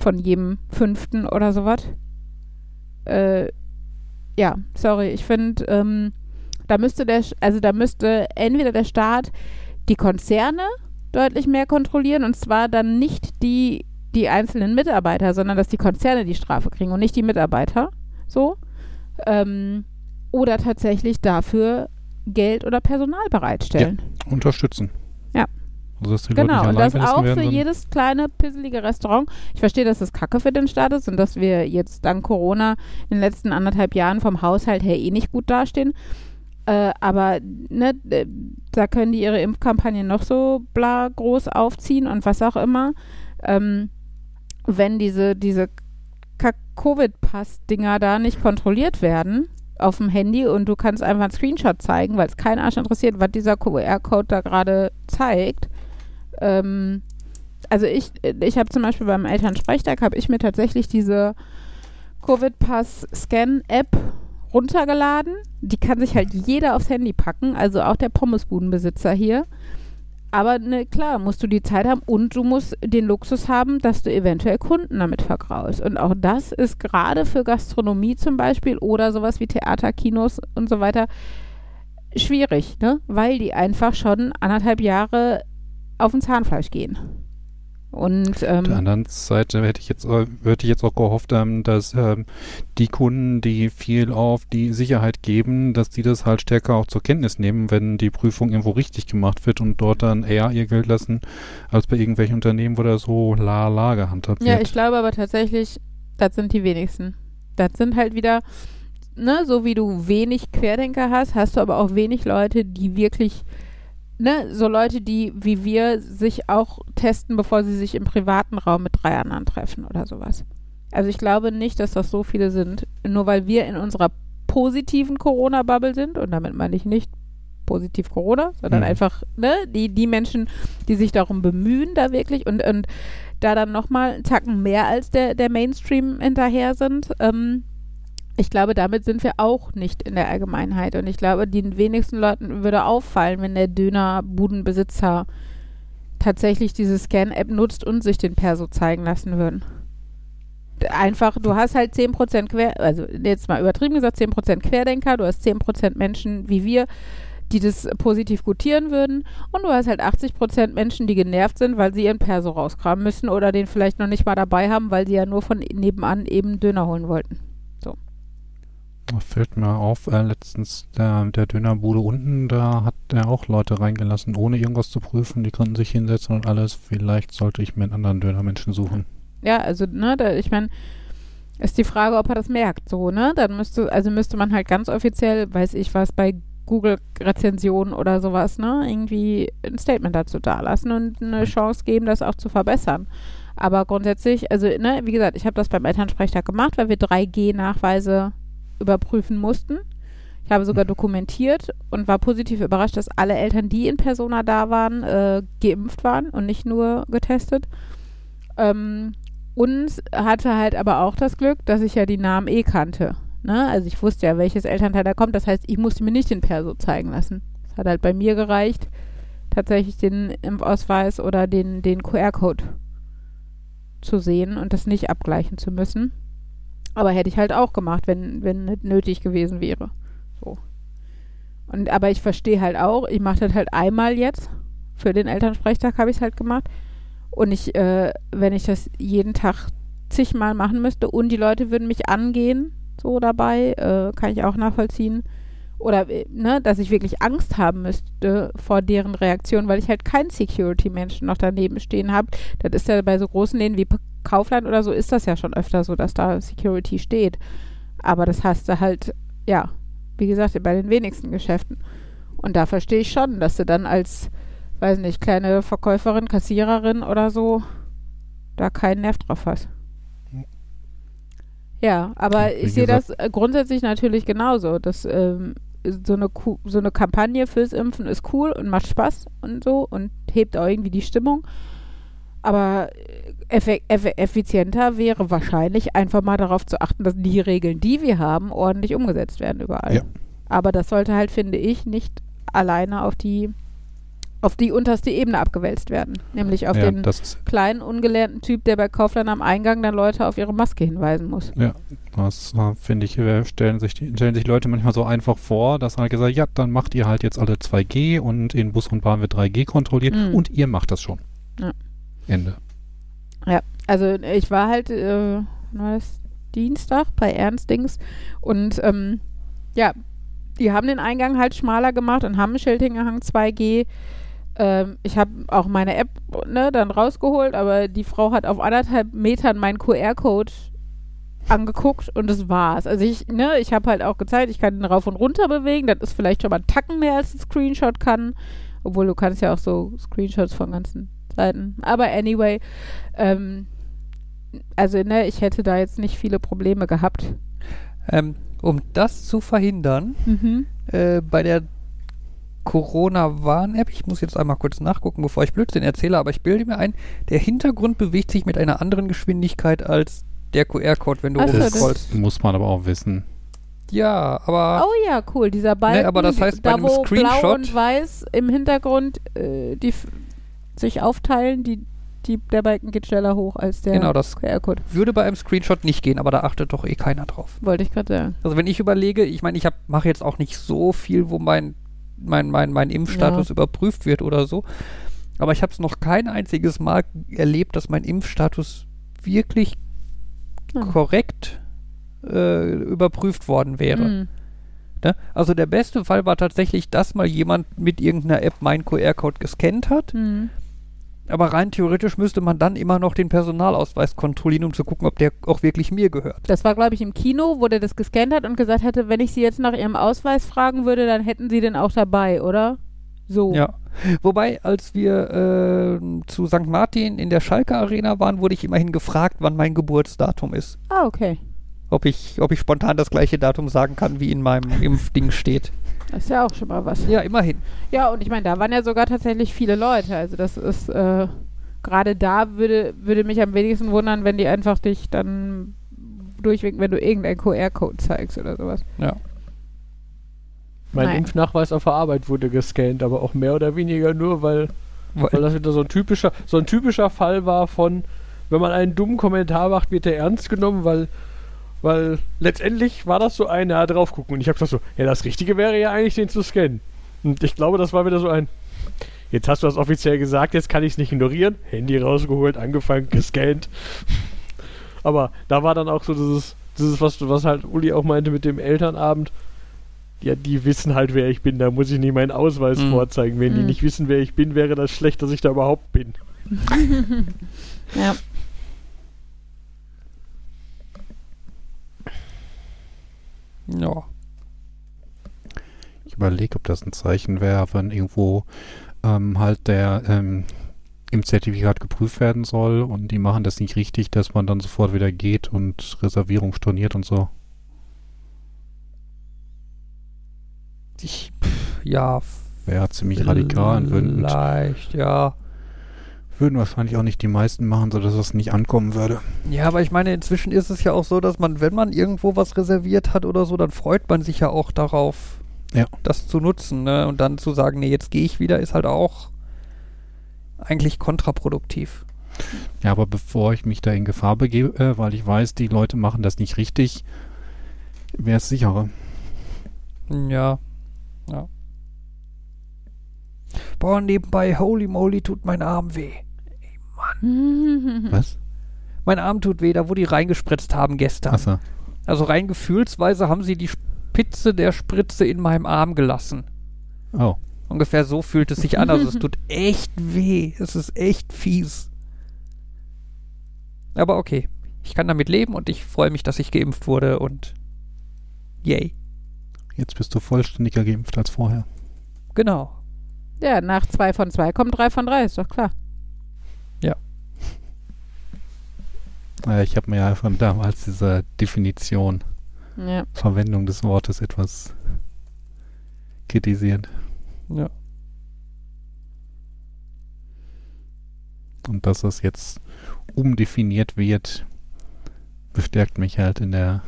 von jedem fünften oder sowas. Äh, ja, sorry, ich finde, ähm, da müsste der, also da müsste entweder der Staat die Konzerne deutlich mehr kontrollieren und zwar dann nicht die, die einzelnen Mitarbeiter, sondern dass die Konzerne die Strafe kriegen und nicht die Mitarbeiter. So. Ähm, oder tatsächlich dafür Geld oder Personal bereitstellen. Ja, unterstützen. Ja. Also, dass die Genau, Leute und nicht das allein auch werden, für jedes kleine, pisselige Restaurant. Ich verstehe, dass das Kacke für den Staat ist und dass wir jetzt dank Corona in den letzten anderthalb Jahren vom Haushalt her eh nicht gut dastehen. Äh, aber ne, da können die ihre Impfkampagne noch so bla groß aufziehen und was auch immer. Ähm, wenn diese, diese Kack-Covid-Pass-Dinger da nicht kontrolliert werden auf dem Handy und du kannst einfach einen Screenshot zeigen, weil es keinen Arsch interessiert, was dieser QR-Code da gerade zeigt. Ähm, also ich, ich habe zum Beispiel beim Elternsprechtag, habe ich mir tatsächlich diese Covid-Pass-Scan-App runtergeladen. Die kann sich halt jeder aufs Handy packen, also auch der Pommesbudenbesitzer hier. Aber ne, klar, musst du die Zeit haben und du musst den Luxus haben, dass du eventuell Kunden damit vergraulst. Und auch das ist gerade für Gastronomie zum Beispiel oder sowas wie Theater, Kinos und so weiter schwierig, ne? Weil die einfach schon anderthalb Jahre auf dem Zahnfleisch gehen. Und Auf der ähm, anderen Seite hätte ich jetzt, äh, hätte ich jetzt auch gehofft, ähm, dass ähm, die Kunden, die viel auf die Sicherheit geben, dass die das halt stärker auch zur Kenntnis nehmen, wenn die Prüfung irgendwo richtig gemacht wird und dort dann eher ihr Geld lassen, als bei irgendwelchen Unternehmen, wo das so la la gehandhabt Ja, wird. ich glaube aber tatsächlich, das sind die wenigsten. Das sind halt wieder, ne, so wie du wenig Querdenker hast, hast du aber auch wenig Leute, die wirklich, ne, so Leute, die wie wir sich auch testen, bevor sie sich im privaten Raum mit drei anderen treffen oder sowas. Also ich glaube nicht, dass das so viele sind, nur weil wir in unserer positiven Corona-Bubble sind und damit meine ich nicht positiv Corona, sondern Mhm. einfach, ne, die, die Menschen, die sich darum bemühen, da wirklich und, und da dann nochmal einen Tacken mehr als der, der Mainstream hinterher sind. Ähm, ich glaube, damit sind wir auch nicht in der Allgemeinheit. Und ich glaube, den wenigsten Leuten würde auffallen, wenn der Dönerbudenbesitzer tatsächlich diese Scan-App nutzt und sich den Perso zeigen lassen würden. Einfach, du hast halt 10% Quer, also jetzt mal übertrieben gesagt, 10% Querdenker, du hast 10% Menschen wie wir, die das positiv gutieren würden und du hast halt 80% Menschen, die genervt sind, weil sie ihren Perso rauskramen müssen oder den vielleicht noch nicht mal dabei haben, weil sie ja nur von nebenan eben Döner holen wollten. Da fällt mir auf, äh, letztens der, der Dönerbude unten, da hat er auch Leute reingelassen, ohne irgendwas zu prüfen. Die konnten sich hinsetzen und alles. Vielleicht sollte ich mir einen anderen Dönermenschen suchen. Ja, also, ne, da, ich meine, ist die Frage, ob er das merkt, so, ne? Dann müsste, also müsste man halt ganz offiziell, weiß ich was, bei Google-Rezensionen oder sowas, ne, irgendwie ein Statement dazu dalassen und eine Chance geben, das auch zu verbessern. Aber grundsätzlich, also, ne, wie gesagt, ich habe das beim Elternsprechtag gemacht, weil wir 3G-Nachweise überprüfen mussten. Ich habe sogar dokumentiert und war positiv überrascht, dass alle Eltern, die in Persona da waren, äh, geimpft waren und nicht nur getestet. Ähm, und hatte halt aber auch das Glück, dass ich ja die Namen eh kannte. Ne? Also ich wusste ja, welches Elternteil da kommt. Das heißt, ich musste mir nicht den Perso zeigen lassen. Es hat halt bei mir gereicht, tatsächlich den Impfausweis oder den, den QR-Code zu sehen und das nicht abgleichen zu müssen. Aber hätte ich halt auch gemacht, wenn, wenn nötig gewesen wäre. So. Und, aber ich verstehe halt auch, ich mache das halt einmal jetzt. Für den Elternsprechtag habe ich es halt gemacht. Und ich, äh, wenn ich das jeden Tag zigmal machen müsste und die Leute würden mich angehen, so dabei, äh, kann ich auch nachvollziehen. Oder, äh, ne, dass ich wirklich Angst haben müsste vor deren Reaktion, weil ich halt keinen Security-Menschen noch daneben stehen habe. Das ist ja bei so großen Läden wie Kaufland oder so, ist das ja schon öfter so, dass da Security steht. Aber das hast du halt, ja, wie gesagt, bei den wenigsten Geschäften. Und da verstehe ich schon, dass du dann als, weiß nicht, kleine Verkäuferin, Kassiererin oder so da keinen Nerv drauf hast. Ja, aber ich sehe das äh, grundsätzlich natürlich genauso. Dass ähm, so eine Ku so eine Kampagne fürs Impfen ist cool und macht Spaß und so und hebt auch irgendwie die Stimmung. Aber effe effizienter wäre wahrscheinlich einfach mal darauf zu achten, dass die Regeln, die wir haben, ordentlich umgesetzt werden überall. Ja. Aber das sollte halt, finde ich, nicht alleine auf die auf die unterste Ebene abgewälzt werden. Nämlich auf ja, den kleinen, ungelernten Typ, der bei Kaufland am Eingang dann Leute auf ihre Maske hinweisen muss. ja, das äh, finde ich, äh, stellen sich, die, stellen sich Leute manchmal so einfach vor, dass halt gesagt, ja, dann macht ihr halt jetzt alle 2G und in Bus und Bahn wird 3G kontrolliert Mhm. und ihr macht das schon. Ja. Ende. Also ich war halt, äh, war Dienstag bei Ernst Dings und ähm, ja, die haben den Eingang halt schmaler gemacht und haben ein Schild hingehangen, 2G. Ähm, ich habe auch meine App ne, dann rausgeholt, aber die Frau hat auf anderthalb Metern meinen QR-Code angeguckt und das war's. Also ich, ne, ich habe halt auch gezeigt, ich kann ihn rauf und runter bewegen. Das ist vielleicht schon mal ein Tacken mehr als ein Screenshot kann. Obwohl du kannst ja auch so Screenshots von ganzen Seiten. Aber anyway, ähm, also ne, ich hätte da jetzt nicht viele Probleme gehabt. Ähm, um das zu verhindern, Mhm. äh, bei der Corona-Warn-App, ich muss jetzt einmal kurz nachgucken, bevor ich Blödsinn erzähle, aber ich bilde mir ein, der Hintergrund bewegt sich mit einer anderen Geschwindigkeit als der QR-Code, wenn du Ach so, das- hochscrollst. Das muss man aber auch wissen. Ja, aber Oh ja, cool, dieser Balken, aber das heißt, bei da einem wo blau Screenshot- und weiß im Hintergrund äh, die sich aufteilen, die, die, der Balken geht schneller hoch als der Genau, das- QR-Code. würde bei einem Screenshot nicht gehen, aber da achtet doch eh keiner drauf. Wollte ich gerade sagen. Also wenn ich überlege, ich meine, ich mache jetzt auch nicht so viel, wo mein, mein, mein, mein Impfstatus überprüft wird oder so. Aber ich habe es noch kein einziges Mal erlebt, dass mein Impfstatus wirklich Ah. korrekt äh, überprüft worden wäre. Mhm. Ne? Also der beste Fall war tatsächlich, dass mal jemand mit irgendeiner App meinen QR-Code gescannt hat. Mhm. Aber rein theoretisch müsste man dann immer noch den Personalausweis kontrollieren, um zu gucken, ob der auch wirklich mir gehört. Das war, glaube ich, im Kino, wo der das gescannt hat und gesagt hatte, wenn ich sie jetzt nach ihrem Ausweis fragen würde, dann hätten sie den auch dabei, oder? So. Ja. Wobei, als wir äh, zu St. Martin in der Schalke Arena waren, wurde ich immerhin gefragt, wann mein Geburtsdatum ist. Ah, okay. Ob ich, ob ich spontan das gleiche Datum sagen kann, wie in meinem Impfding steht. Das ist ja auch schon mal was. Ja, immerhin. Ja, und ich meine, da waren ja sogar tatsächlich viele Leute. Also das ist, äh, gerade da würde, würde mich am wenigsten wundern, wenn die einfach dich dann durchwinken, wenn du irgendeinen QR-Code zeigst oder sowas. Ja. Mein Nein. Impfnachweis auf der Arbeit wurde gescannt, aber auch mehr oder weniger nur, weil, weil Weil, das wieder so ein typischer, so ein typischer Fall war von, wenn man einen dummen Kommentar macht, wird der ernst genommen, weil, weil letztendlich war das so ein, ja, drauf gucken. Und ich habe gesagt so, ja, das Richtige wäre ja eigentlich, den zu scannen. Und ich glaube, das war wieder so ein, jetzt hast du das offiziell gesagt, jetzt kann ich es nicht ignorieren. Handy rausgeholt, angefangen, gescannt. Aber da war dann auch so dieses, dieses was, was halt Uli auch meinte mit dem Elternabend. Ja, die wissen halt, wer ich bin. Da muss ich nicht meinen Ausweis Mhm. vorzeigen. Wenn die Mhm. nicht wissen, wer ich bin, wäre das schlecht, dass ich da überhaupt bin. Ja. Ja. Ich überlege, ob das ein Zeichen wäre, wenn irgendwo ähm, halt der ähm, im Zertifikat geprüft werden soll und die machen das nicht richtig, dass man dann sofort wieder geht und Reservierung storniert und so. Ich, pff, ja. Wäre ziemlich radikal und würden, Vielleicht, ja. Würden wahrscheinlich auch nicht die meisten machen, sodass das nicht ankommen würde. Ja, aber ich meine, inzwischen ist es ja auch so, dass man, wenn man irgendwo was reserviert hat oder so, dann freut man sich ja auch darauf, Ja. das zu nutzen. Ne? Und dann zu sagen, nee, jetzt gehe ich wieder, ist halt auch eigentlich kontraproduktiv. Ja, aber bevor ich mich da in Gefahr begebe, äh, weil ich weiß, die Leute machen das nicht richtig, wäre es sicherer. Ja. Ja. Boah, nebenbei, holy moly, tut mein Arm weh. Was? Mein Arm tut weh, da wo die reingespritzt haben gestern. Achso. Also rein gefühlsweise haben sie die Spitze der Spritze in meinem Arm gelassen. Oh. Ungefähr so fühlt es sich an. Also es tut echt weh. Es ist echt fies. Aber okay. Ich kann damit leben und ich freue mich, dass ich geimpft wurde und yay. Jetzt bist du vollständiger geimpft als vorher. Genau. Ja, nach zwei von zwei kommt drei von drei, ist doch klar. Äh, ich habe mir ja schon damals diese Definition, Ja. Verwendung des Wortes etwas kritisiert. Ja. Und dass das jetzt umdefiniert wird, bestärkt mich halt in der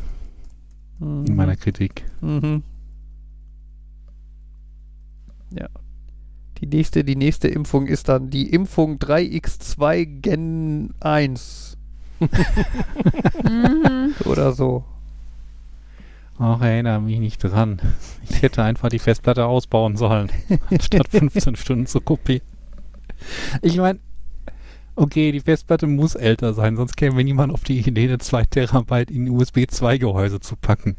Mhm. in meiner Kritik. Mhm. Ja. Die nächste, die nächste Impfung ist dann die Impfung 3x2 Gen 1 Mhm. oder so. Ach, erinnere mich nicht dran. Ich hätte einfach die Festplatte ausbauen sollen, anstatt 15 Stunden zu kopieren. Ich meine, okay, die Festplatte muss älter sein, sonst käme niemand auf die Idee, eine 2 Terabyte in USB 2 Gehäuse zu packen.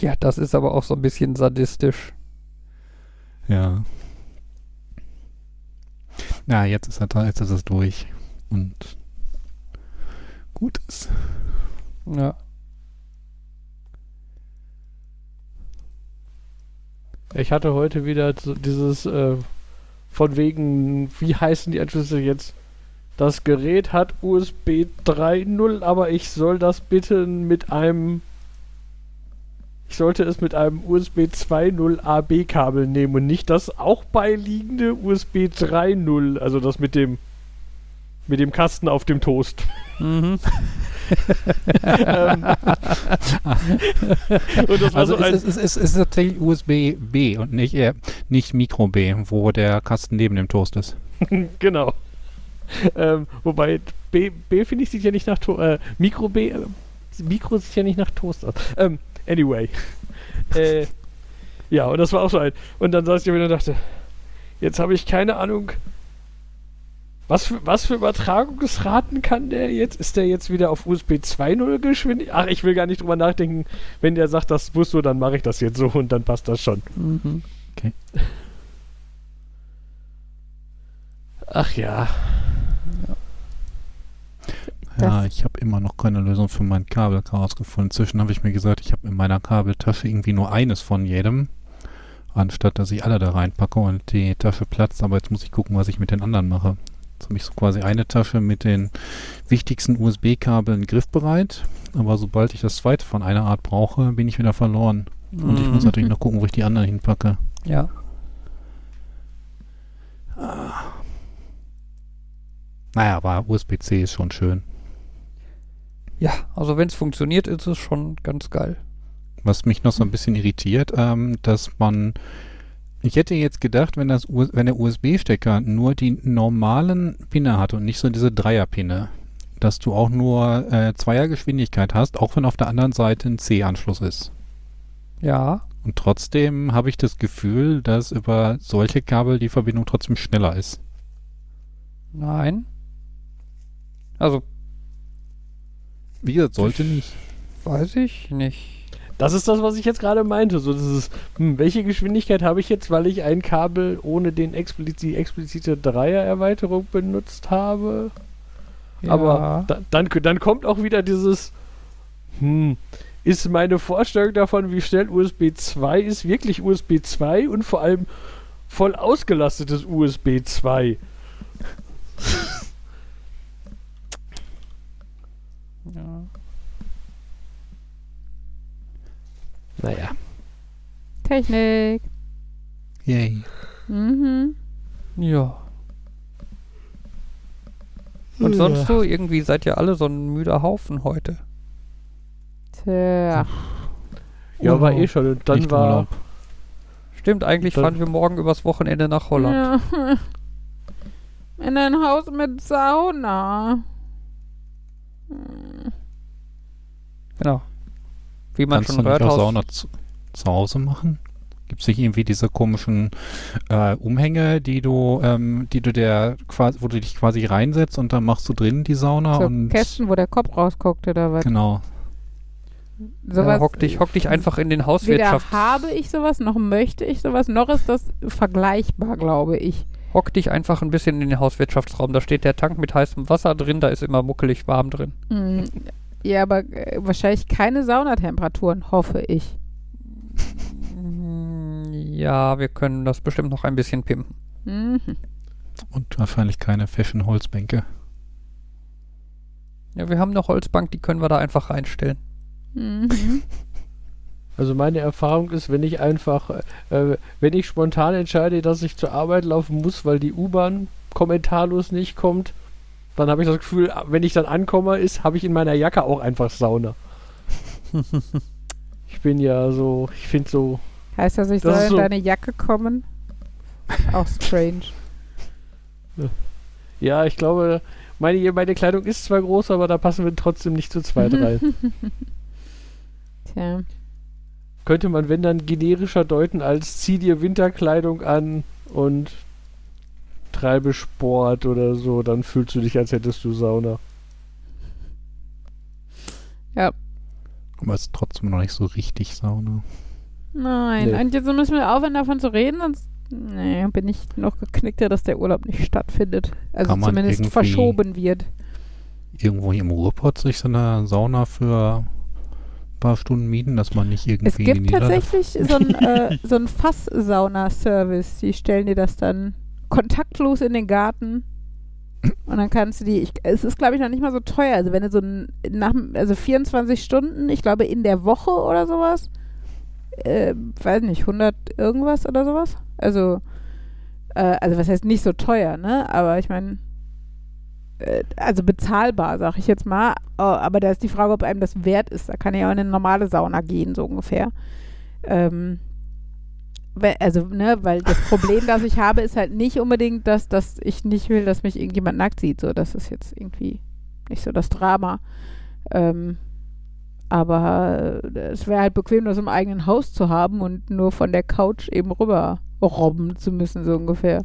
Ja, das ist aber auch so ein bisschen sadistisch. Ja. Na, jetzt ist, er, da- jetzt ist es durch. Und gut ist. Ja. Ich hatte heute wieder dieses äh, von wegen, wie heißen die Anschlüsse jetzt? Das Gerät hat USB 3.0, aber ich soll das bitte mit einem. Ich sollte es mit einem USB 2.0 AB-Kabel nehmen und nicht das auch beiliegende USB 3.0, also das mit dem mit dem Kasten auf dem Toast. Mhm. ähm, Also so es, es, es, es ist tatsächlich USB B und nicht, äh, nicht Micro B, wo der Kasten neben dem Toast ist. genau. Ähm, wobei B, B finde ich sieht ja nicht nach to äh, Mikro B äh, Mikro sieht ja nicht nach Toast aus. Ähm, anyway. äh, ja, und das war auch so ein. Und dann saß ich wieder und dachte, jetzt habe ich keine Ahnung, was für, was für Übertragungsraten kann der jetzt? Ist der jetzt wieder auf USB 2.0 geschwindig? Ach, ich will gar nicht drüber nachdenken. Wenn der sagt, das muss so, dann mache ich das jetzt so und dann passt das schon. Mhm. Ach ja. Ja, Das- ich habe immer noch keine Lösung für mein Kabelchaos gefunden. Inzwischen habe ich mir gesagt, ich habe in meiner Kabeltasche irgendwie nur eines von jedem, anstatt dass ich alle da reinpacke und die Tasche platzt. Aber jetzt muss ich gucken, was ich mit den anderen mache. Jetzt habe ich so quasi eine Tasche mit den wichtigsten USB-Kabeln griffbereit. Aber sobald ich das zweite von einer Art brauche, bin ich wieder verloren. Und ich muss Mhm. natürlich noch gucken, wo ich die anderen hinpacke. Ja. Naja, aber USB-C ist schon schön. Ja, also wenn es funktioniert, ist es schon ganz geil. Was mich noch so ein bisschen irritiert, ähm, dass man, ich hätte jetzt gedacht, wenn das wenn der USB-Stecker nur die normalen Pinne hat und nicht so diese Dreierpinne, dass du auch nur äh, Zweiergeschwindigkeit hast, auch wenn auf der anderen Seite ein C-Anschluss ist. Ja. Und trotzdem habe ich das Gefühl, dass über solche Kabel die Verbindung trotzdem schneller ist. Nein. Also, Wie gesagt, sollte nicht. weiß ich nicht. Das ist das, was ich jetzt gerade meinte. So dieses, hm, welche Geschwindigkeit habe ich jetzt, weil ich ein Kabel ohne den expliz die explizite Dreier-Erweiterung benutzt habe? Aber da, dann, dann kommt auch wieder dieses, hm, ist meine Vorstellung davon, wie schnell USB 2 ist, wirklich USB 2 und vor allem voll ausgelastetes USB 2. ja. Naja. Technik. Yay. Mhm. Ja. Und sonst so, irgendwie seid ihr alle so ein müder Haufen heute. Tja. Ja, war eh schon. Und dann Nicht war. Urlaub. Stimmt, eigentlich fahren wir morgen übers Wochenende nach Holland. Ja. In ein Haus mit Sauna. Genau. Wie man Kannst schon du nicht auch. Sauna zu, zu Hause machen? Gibt es nicht irgendwie diese komischen äh, Umhänge, die du, ähm, die du der quasi, wo du dich quasi reinsetzt und dann machst du drin die Sauna So und Kästen, wo der Kopf rausguckt oder was. genau. Sowas, ja, hock, dich, hock dich einfach in den Weder Hauswirtschaft... habe ich sowas, noch möchte ich sowas, noch ist das vergleichbar, glaube ich. Hock dich einfach ein bisschen in den Hauswirtschaftsraum. Da steht der Tank mit heißem Wasser drin, da ist immer muckelig warm drin. Hm. Ja, aber äh, wahrscheinlich keine Saunatemperaturen, hoffe ich. Mm, Ja, wir können das bestimmt noch ein bisschen pimpen. Mhm. Und wahrscheinlich keine Fashion-Holzbänke. Ja, wir haben eine Holzbank, die können wir da einfach reinstellen. Mhm. Also meine Erfahrung ist, wenn ich einfach, äh, wenn ich spontan entscheide, dass ich zur Arbeit laufen muss, weil die U-Bahn kommentarlos nicht kommt, Dann habe ich das Gefühl, wenn ich dann ankomme, ist, habe ich in meiner Jacke auch einfach Sauna. ich bin ja so, ich finde so. Heißt das, ich Das soll in so- deine Jacke kommen? Auch strange. Ja, ich glaube, meine, meine Kleidung ist zwar groß, aber da passen wir trotzdem nicht zu zweit rein. Tja. Könnte man, wenn dann generischer deuten, als zieh dir Winterkleidung an und treibe Sport oder so, dann fühlst du dich, als hättest du Sauna. Aber es ist trotzdem noch nicht so richtig Sauna. Nein, Nee. und jetzt müssen wir aufhören davon zu reden, sonst nee, bin ich noch geknickter, dass der Urlaub nicht stattfindet. Also zumindest verschoben wird. Irgendwo hier im Ruhrpott sich so eine Sauna für ein paar Stunden mieten, dass man nicht irgendwie Es gibt tatsächlich so ein, äh, so Fass-Sauna-Service. Die stellen dir das dann kontaktlos in den Garten. Und dann kannst du die, ich, es ist glaube ich noch nicht mal so teuer. Also wenn du so ein, nach, also 24 Stunden, ich glaube in der Woche oder sowas, äh, weiß nicht, 100 irgendwas oder sowas. Also, äh, also was heißt nicht so teuer, ne? Aber ich meine, also bezahlbar, sag ich jetzt mal. Oh, aber da ist die Frage, ob einem das wert ist. Da kann ich auch in eine normale Sauna gehen, so ungefähr. Ähm, also, ne, weil das Problem, das ich habe, ist halt nicht unbedingt, dass, dass ich nicht will, dass mich irgendjemand nackt sieht. So, das ist jetzt irgendwie nicht so das Drama. Ähm, aber äh, es wäre halt bequem, das im eigenen Haus zu haben und nur von der Couch eben rüber robben zu müssen, so ungefähr.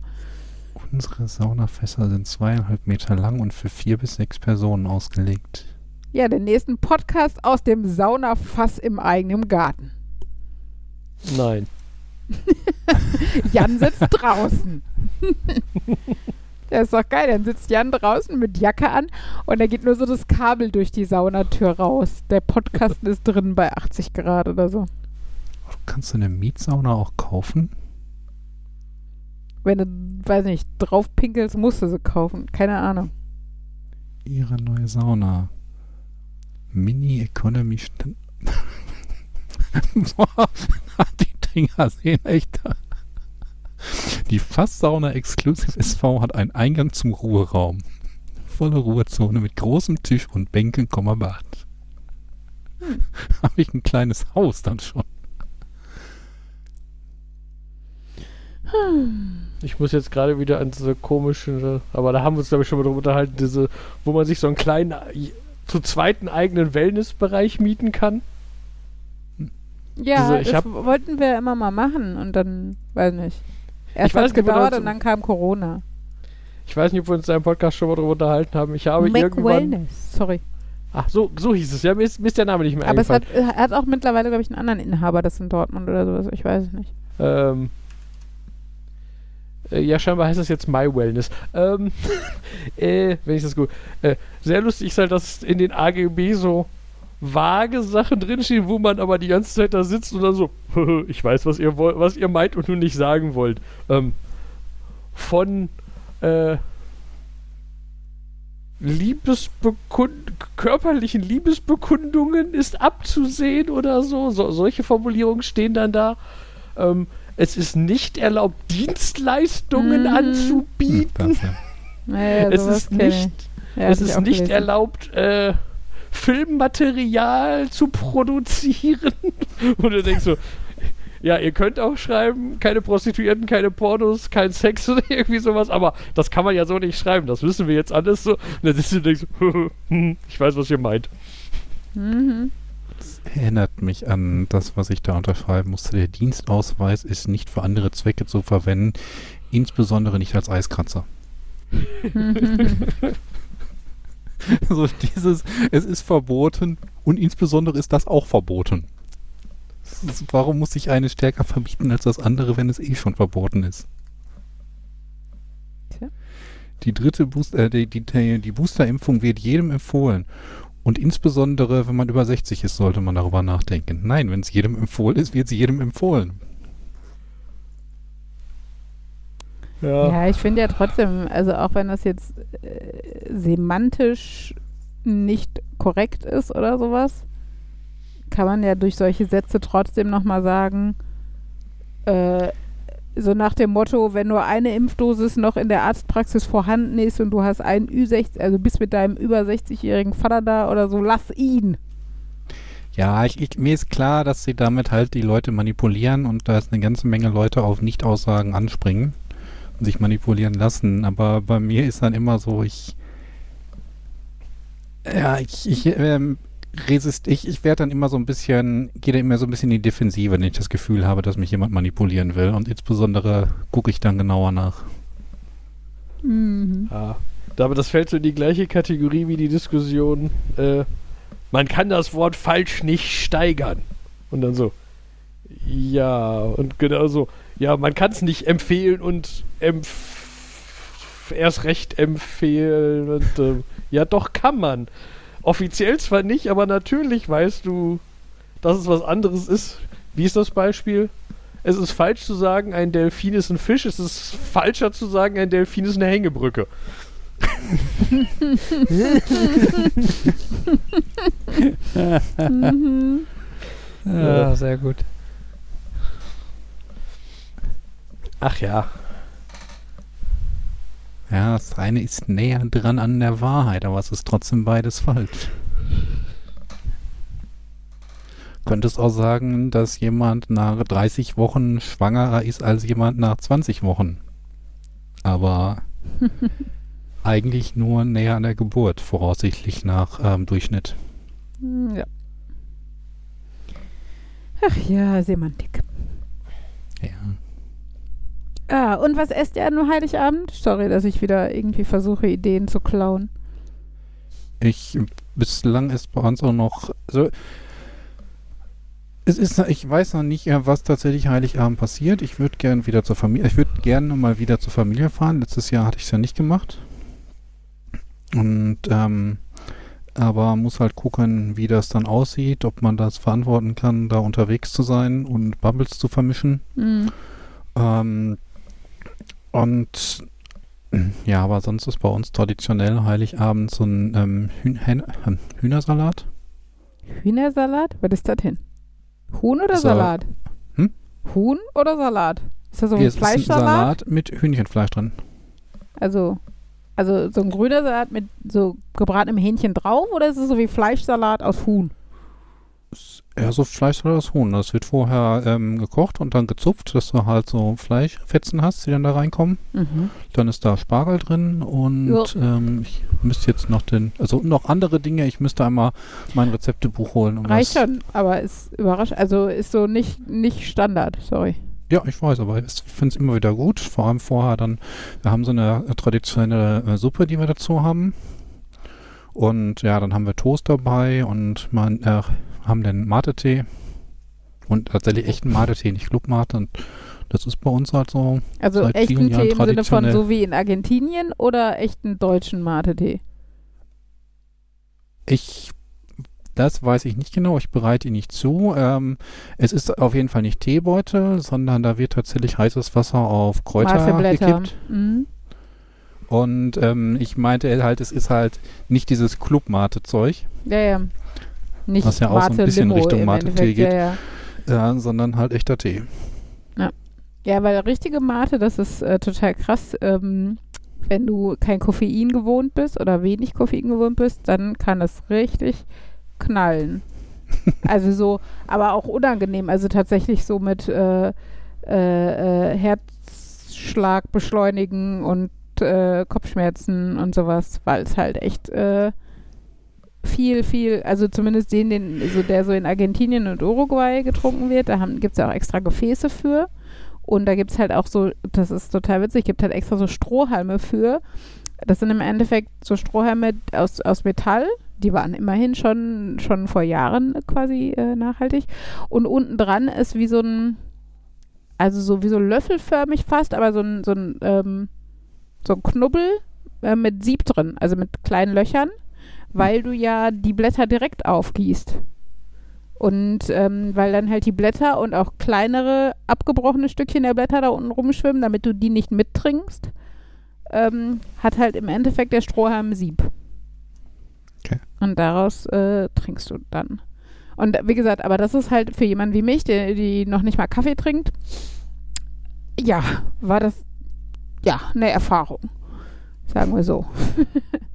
Unsere Saunafässer sind zweieinhalb Meter lang und für vier bis sechs Personen ausgelegt. Ja, den nächsten Podcast aus dem Saunafass im eigenen Garten. Nein. Jan sitzt draußen. Das ist doch geil. Dann sitzt Jan draußen mit Jacke an und da geht nur so das Kabel durch die Saunatür raus. Der Podcast ist drin bei 80 Grad oder so. Kannst du eine Mietsauna auch kaufen? Wenn du, weiß nicht, drauf pinkelst, musst du sie kaufen. Keine Ahnung. Ihre neue Sauna. Mini Economy Stand. Boah, die Dinger sehen echt. Die Fasssauna Exclusive SV hat einen Eingang zum Ruheraum. Volle Ruhezone mit großem Tisch und Bänken, Komma, Bad. Habe ich ein kleines Haus dann schon. Ich muss jetzt gerade wieder an diese komischen, aber da haben wir uns, glaube ich, schon mal drüber unterhalten, diese, wo man sich so einen kleinen, äh, zu zweiten eigenen Wellnessbereich mieten kann. Ja, Diese- das wollten wir immer mal machen und dann, weiß nicht. Erst hat es gedauert und dann kam Corona. Ich weiß nicht, ob wir uns da im Podcast schon mal drüber unterhalten haben. Ich habe Mac irgendwann. Wellness, sorry. Ach, so, so hieß es. Ja, mir ist, mir ist der Name nicht mehr Aber es hat, hat auch mittlerweile, glaube ich, einen anderen Inhaber, das in Dortmund oder sowas. Ich weiß es nicht. Ähm, äh, ja, scheinbar heißt das jetzt My Wellness. Ähm, äh, wenn ich das gut. Äh, sehr lustig ist halt, dass in den AGB so vage Sachen drinstehen, wo man aber die ganze Zeit da sitzt und dann so, ich weiß, was ihr wollt, was ihr meint und nur nicht sagen wollt. Ähm, von äh, Liebesbekund körperlichen Liebesbekundungen ist abzusehen oder so. so. Solche Formulierungen stehen dann da. Ähm, es ist nicht erlaubt, Dienstleistungen Mhm. anzubieten. Das, ja. Naja, es ist nicht, Ja, es ist nicht gelesen. erlaubt, äh, Filmmaterial zu produzieren. Und du denkst so, ja, ihr könnt auch schreiben, keine Prostituierten, keine Pornos, kein Sex oder irgendwie sowas, aber das kann man ja so nicht schreiben. Das wissen wir jetzt alles so. Und dann sitzt du und denkst, so, ich weiß, was ihr meint. Mhm. Erinnert mich an das, was ich da unterschreiben musste. Der Dienstausweis ist nicht für andere Zwecke zu verwenden, insbesondere nicht als Eiskratzer. so dieses, es ist verboten und insbesondere ist das auch verboten. Warum muss ich eine stärker verbieten als das andere, wenn es eh schon verboten ist? Tja. Die dritte Boost, äh, die, die die Boosterimpfung wird jedem empfohlen. Und insbesondere, wenn man über 60 ist, sollte man darüber nachdenken. Nein, wenn es jedem empfohlen ist, wird es jedem empfohlen. Ja, ich finde ja trotzdem, also auch wenn das jetzt äh, semantisch nicht korrekt ist oder sowas, kann man ja durch solche Sätze trotzdem nochmal sagen, äh, so nach dem Motto, wenn nur eine Impfdosis noch in der Arztpraxis vorhanden ist und du hast einen Ü60, also bist mit deinem über 60-jährigen Vater da oder so, lass ihn. Ja, ich, ich, mir ist klar, dass sie damit halt die Leute manipulieren und da ist eine ganze Menge Leute auf Nichtaussagen anspringen und sich manipulieren lassen. Aber bei mir ist dann immer so, ich ja, ich, ich ähm, resist, ich, ich werde dann immer so ein bisschen, gehe dann immer so ein bisschen in die Defensive, wenn ich das Gefühl habe, dass mich jemand manipulieren will. Und insbesondere gucke ich dann genauer nach. Mhm. Ja. Aber das fällt so in die gleiche Kategorie wie die Diskussion, äh, man kann das Wort falsch nicht steigern. Und dann so, ja, und genau so, ja, man kann es nicht empfehlen und empf erst recht empfehlen. Und, äh, ja, doch kann man. Offiziell zwar nicht, aber natürlich weißt du, dass es was anderes ist. Wie ist das Beispiel? Es ist falsch zu sagen, ein Delfin ist ein Fisch. Es ist falscher zu sagen, ein Delfin ist eine Hängebrücke. Mhm. Ja, sehr gut. Ach ja. Ja, das eine ist näher dran an der Wahrheit, aber es ist trotzdem beides falsch. Könntest auch sagen, dass jemand nach 30 Wochen schwangerer ist als jemand nach 20 Wochen. Aber eigentlich nur näher an der Geburt, voraussichtlich nach ähm, Durchschnitt. Hm, Ja. Ach ja, Semantik. Ja. Ah, und was esst ihr an Heiligabend? Sorry, dass ich wieder irgendwie versuche, Ideen zu klauen. Ich, bislang ist bei uns auch noch, also, es ist, ich weiß noch nicht, äh, was tatsächlich Heiligabend passiert. Ich würde gern wieder zur Familie, ich würde gerne mal wieder zur Familie fahren. Letztes Jahr hatte ich es ja nicht gemacht. Und, ähm, aber muss halt gucken, wie das dann aussieht, ob man das verantworten kann, da unterwegs zu sein und Bubbles zu vermischen. Hm. Ähm, und ja, aber sonst ist bei uns traditionell Heiligabend so ein ähm, Hühn ähm, Hühnersalat. Hühnersalat? Was ist das denn? Huhn oder So. Salat? Hm? Huhn oder Salat? Ist das so ein Hier ist ein Fleischsalat? Salat mit Hühnchenfleisch drin. Also, also so ein grüner Salat mit so gebratenem Hähnchen drauf oder ist es so wie Fleischsalat aus Huhn? Eher so Fleischsalat aus Huhn. Das wird vorher ähm, gekocht und dann gezupft, dass du halt so Fleischfetzen hast, die dann da reinkommen. Mhm. Dann ist da Spargel drin und ähm, ich müsste jetzt noch den, also noch andere Dinge. Ich müsste einmal mein Rezeptebuch holen. Um Reicht das, schon, aber ist überraschend. Also ist so nicht, nicht Standard, sorry. Ja, ich weiß, aber ich finde es immer wieder gut. Vor allem vorher dann, wir haben so eine äh, traditionelle äh, Suppe, die wir dazu haben. Und ja, dann haben wir Toast dabei und man, äh, haben den Mate-Tee. Und tatsächlich echten Mate-Tee, nicht Club-Mate. Und das ist bei uns halt so. Also echten Tee im Sinne von so wie in Argentinien oder echten deutschen Mate-Tee? Ich, das weiß ich nicht genau. Ich bereite ihn nicht zu. Ähm, es ist auf jeden Fall nicht Teebeutel, sondern da wird tatsächlich heißes Wasser auf Kräuter gekippt. Mhm. Und ähm, ich meinte halt, es ist halt nicht dieses Club-Mate-Zeug, Ja, ja. Nicht Was ja auch so ein Mate bisschen Limo Richtung Mate-Tee geht. Ja, ja. äh, sondern halt echter Tee. Ja, weil richtige Mate, das ist äh, total krass. Ähm, wenn du kein Koffein gewohnt bist oder wenig Koffein gewohnt bist, dann kann das richtig knallen. also so, aber auch unangenehm. Also tatsächlich so mit äh, äh, äh, Herzschlag beschleunigen und äh, Kopfschmerzen und sowas, weil es halt echt äh, viel, viel, also zumindest den, den, so der so in Argentinien und Uruguay getrunken wird, da gibt es ja auch extra Gefäße für. Und da gibt es halt auch so, das ist total witzig, gibt halt extra so Strohhalme für. Das sind im Endeffekt so Strohhalme aus, aus Metall. Die waren immerhin schon, schon vor Jahren quasi äh, nachhaltig. Und unten dran ist wie so ein, also so wie so löffelförmig fast, aber so ein, so ein, ähm, so ein Knubbel äh, mit Sieb drin, also mit kleinen Löchern, weil du ja die Blätter direkt aufgießt. Und ähm, weil dann halt die Blätter und auch kleinere abgebrochene Stückchen der Blätter da unten rumschwimmen, damit du die nicht mittrinkst, ähm, hat halt im Endeffekt der Strohhalm Sieb. Okay. Und daraus äh, trinkst du dann. Und wie gesagt, aber das ist halt für jemanden wie mich, der die noch nicht mal Kaffee trinkt, ja, war das ja eine Erfahrung. Sagen wir so.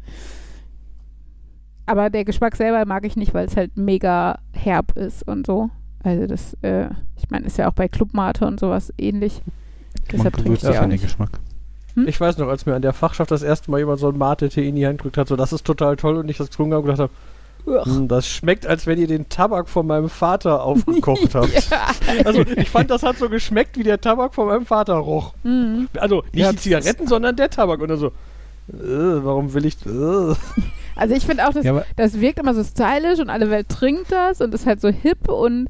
Aber der Geschmack selber mag ich nicht, weil es halt mega herb ist und so. Also das, äh, ich meine, ist ja auch bei Clubmate und sowas ähnlich. Man Deshalb trinke ich ja auch den nicht. Geschmack. Hm? Ich weiß noch, als mir an der Fachschaft das erste Mal jemand so ein Mate-Tee in die Hand gedrückt hat, so das ist total toll und ich das getrunken habe und gedacht habe, hm, das schmeckt, als wenn ihr den Tabak von meinem Vater aufgekocht habt. ja. Also ich fand, das hat so geschmeckt, wie der Tabak von meinem Vater roch. Mhm. Also nicht Ja, die Zigaretten, sondern der Tabak. Und dann so, äh, warum will ich... Äh. Also ich finde auch, das, Ja, das wirkt immer so stylisch und alle Welt trinkt das und ist halt so hip und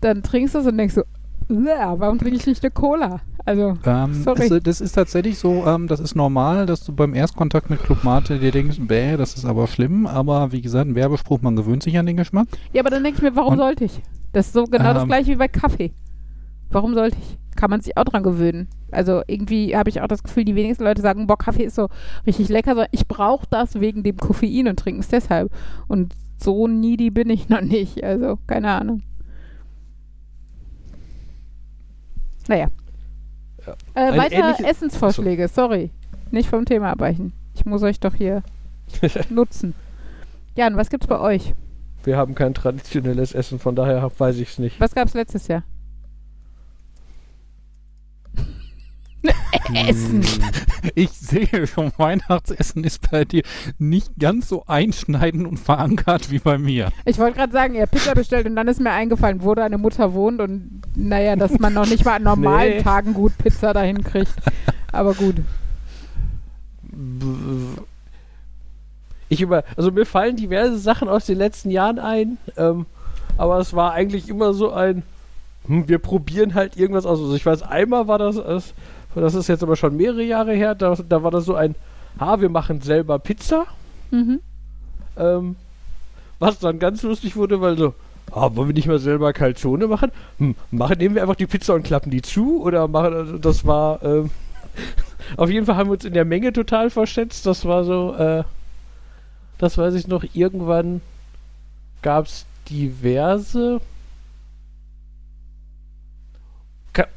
dann trinkst du es und denkst so, "Uah, warum trinke ich nicht eine Cola? Also, Ähm, Sorry. Es, das ist tatsächlich so, ähm, das ist normal, dass du beim Erstkontakt mit Club Mate dir denkst, bäh, das ist aber schlimm, aber wie gesagt, ein Werbespruch, man gewöhnt sich an den Geschmack. ja, aber dann denke ich mir, warum Und- sollte ich? Das ist so genau das Ähm, gleiche wie bei Kaffee. Warum sollte ich? Kann man sich auch dran gewöhnen. Also irgendwie habe ich auch das Gefühl, die wenigsten Leute sagen, boah, Kaffee ist so richtig lecker, sondern ich brauche das wegen dem Koffein und trinken es deshalb. Und so needy bin ich noch nicht. Also, keine Ahnung. Naja. Ja. Äh, Ein weiter ähnliches- Essensvorschläge, sorry. Nicht vom Thema abweichen. Ich muss euch doch hier nutzen. Jan, was gibt's bei euch? Wir haben kein traditionelles Essen, von daher weiß ich es nicht. Was gab's letztes Jahr? Essen. Ich sehe schon, Weihnachtsessen ist bei dir nicht ganz so einschneidend und verankert wie bei mir. Ich wollte gerade sagen, ihr habt Pizza bestellt und dann ist mir eingefallen, wo deine Mutter wohnt und naja, dass man noch nicht mal an normalen Nee. Tagen gut Pizza dahin kriegt. Aber gut. Ich über, also mir fallen diverse Sachen aus den letzten Jahren ein, ähm, aber es war eigentlich immer so ein, hm, wir probieren halt irgendwas aus. Also ich weiß, einmal war das, das, das ist jetzt aber schon mehrere Jahre her, da, da war das so ein, ha, wir machen selber Pizza, Mhm. ähm, was dann ganz lustig wurde, weil so, ah, wollen wir nicht mal selber Calzone machen? Hm, machen, nehmen wir einfach die Pizza und klappen die zu oder machen, also das war, ähm, auf jeden Fall haben wir uns in der Menge total verschätzt, das war so, äh, das weiß ich noch, irgendwann gab es diverse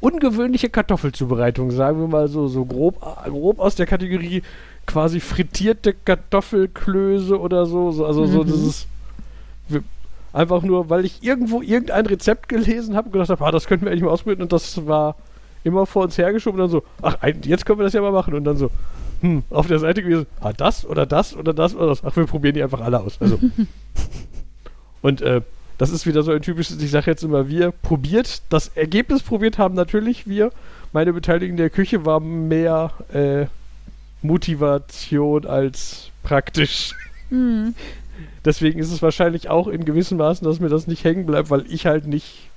ungewöhnliche Kartoffelzubereitungen, sagen wir mal so, so grob, grob aus der Kategorie quasi frittierte Kartoffelklöße oder so. so also so Mhm. dieses wir- einfach nur, weil ich irgendwo irgendein Rezept gelesen habe und gedacht habe, ah, das könnten wir eigentlich mal ausprobieren und das war immer vor uns hergeschoben und dann so, ach, jetzt können wir das ja mal machen und dann so, hm, auf der Seite gewesen, ah, das oder das oder das oder das. Ach, wir probieren die einfach alle aus. Also. und äh, das ist wieder so ein typisches, ich sage jetzt immer wir, probiert, das Ergebnis probiert haben natürlich wir. Meine Beteiligung in der Küche war mehr äh, Motivation als praktisch. Mhm. Deswegen ist es wahrscheinlich auch in gewissem Maßen, dass mir das nicht hängen bleibt, weil ich halt nicht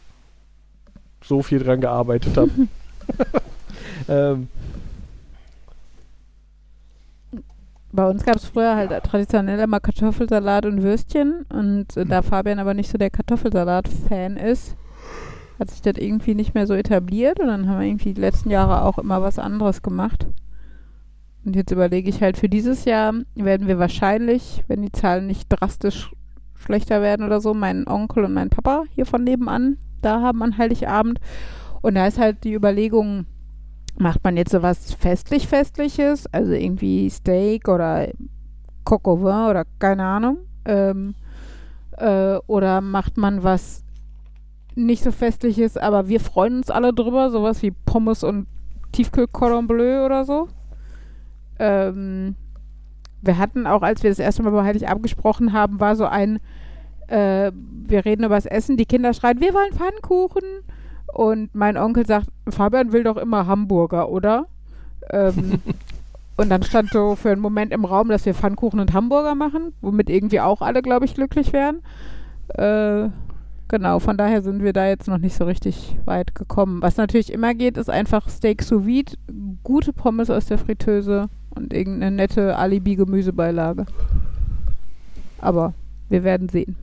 so viel dran gearbeitet habe. ähm, Bei uns gab es früher halt traditionell immer Kartoffelsalat und Würstchen und äh, da Fabian aber nicht so der Kartoffelsalat-Fan ist, hat sich das irgendwie nicht mehr so etabliert und dann haben wir irgendwie die letzten Jahre auch immer was anderes gemacht. Und jetzt überlege ich halt, für dieses Jahr werden wir wahrscheinlich, wenn die Zahlen nicht drastisch schlechter werden oder so, meinen Onkel und meinen Papa hier von nebenan da haben an Heiligabend. Und da ist halt die Überlegung, macht man jetzt sowas festlich-festliches, also irgendwie Steak oder Coq au vin oder keine Ahnung, ähm, äh, oder macht man was nicht so festliches, aber wir freuen uns alle drüber, sowas wie Pommes und Tiefkühl Cordon Bleu oder so. Ähm, wir hatten auch, als wir das erste Mal bei Heiligabend gesprochen haben, war so ein, äh, wir reden über das Essen, die Kinder schreien, wir wollen Pfannkuchen. Und mein Onkel sagt, Fabian will doch immer Hamburger, oder? Ähm, und dann stand so für einen Moment im Raum, dass wir Pfannkuchen und Hamburger machen, womit irgendwie auch alle, glaube ich, glücklich wären. Äh, genau, von daher sind wir da jetzt noch nicht so richtig weit gekommen. Was natürlich immer geht, ist einfach Steak sous vide, gute Pommes aus der Fritteuse und irgendeine nette Alibi-Gemüsebeilage. Aber wir werden sehen.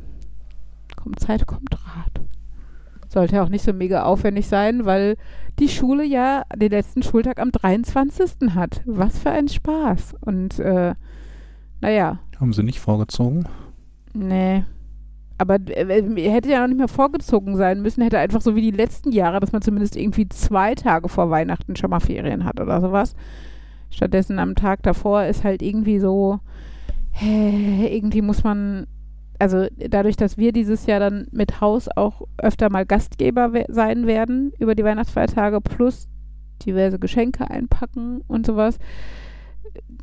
Kommt Zeit, kommt Rat. Sollte auch nicht so mega aufwendig sein, weil die Schule ja den letzten Schultag am 23. hat. Was für ein Spaß. Und äh, naja, Haben sie nicht vorgezogen? nee. Aber äh, hätte ja noch nicht mehr vorgezogen sein müssen, hätte einfach so wie die letzten Jahre, dass man zumindest irgendwie zwei Tage vor Weihnachten schon mal Ferien hat oder sowas. Stattdessen am Tag davor ist halt irgendwie so, hä, irgendwie muss man, also dadurch, dass wir dieses Jahr dann mit Haus auch öfter mal Gastgeber we sein werden über die Weihnachtsfeiertage plus diverse Geschenke einpacken und sowas,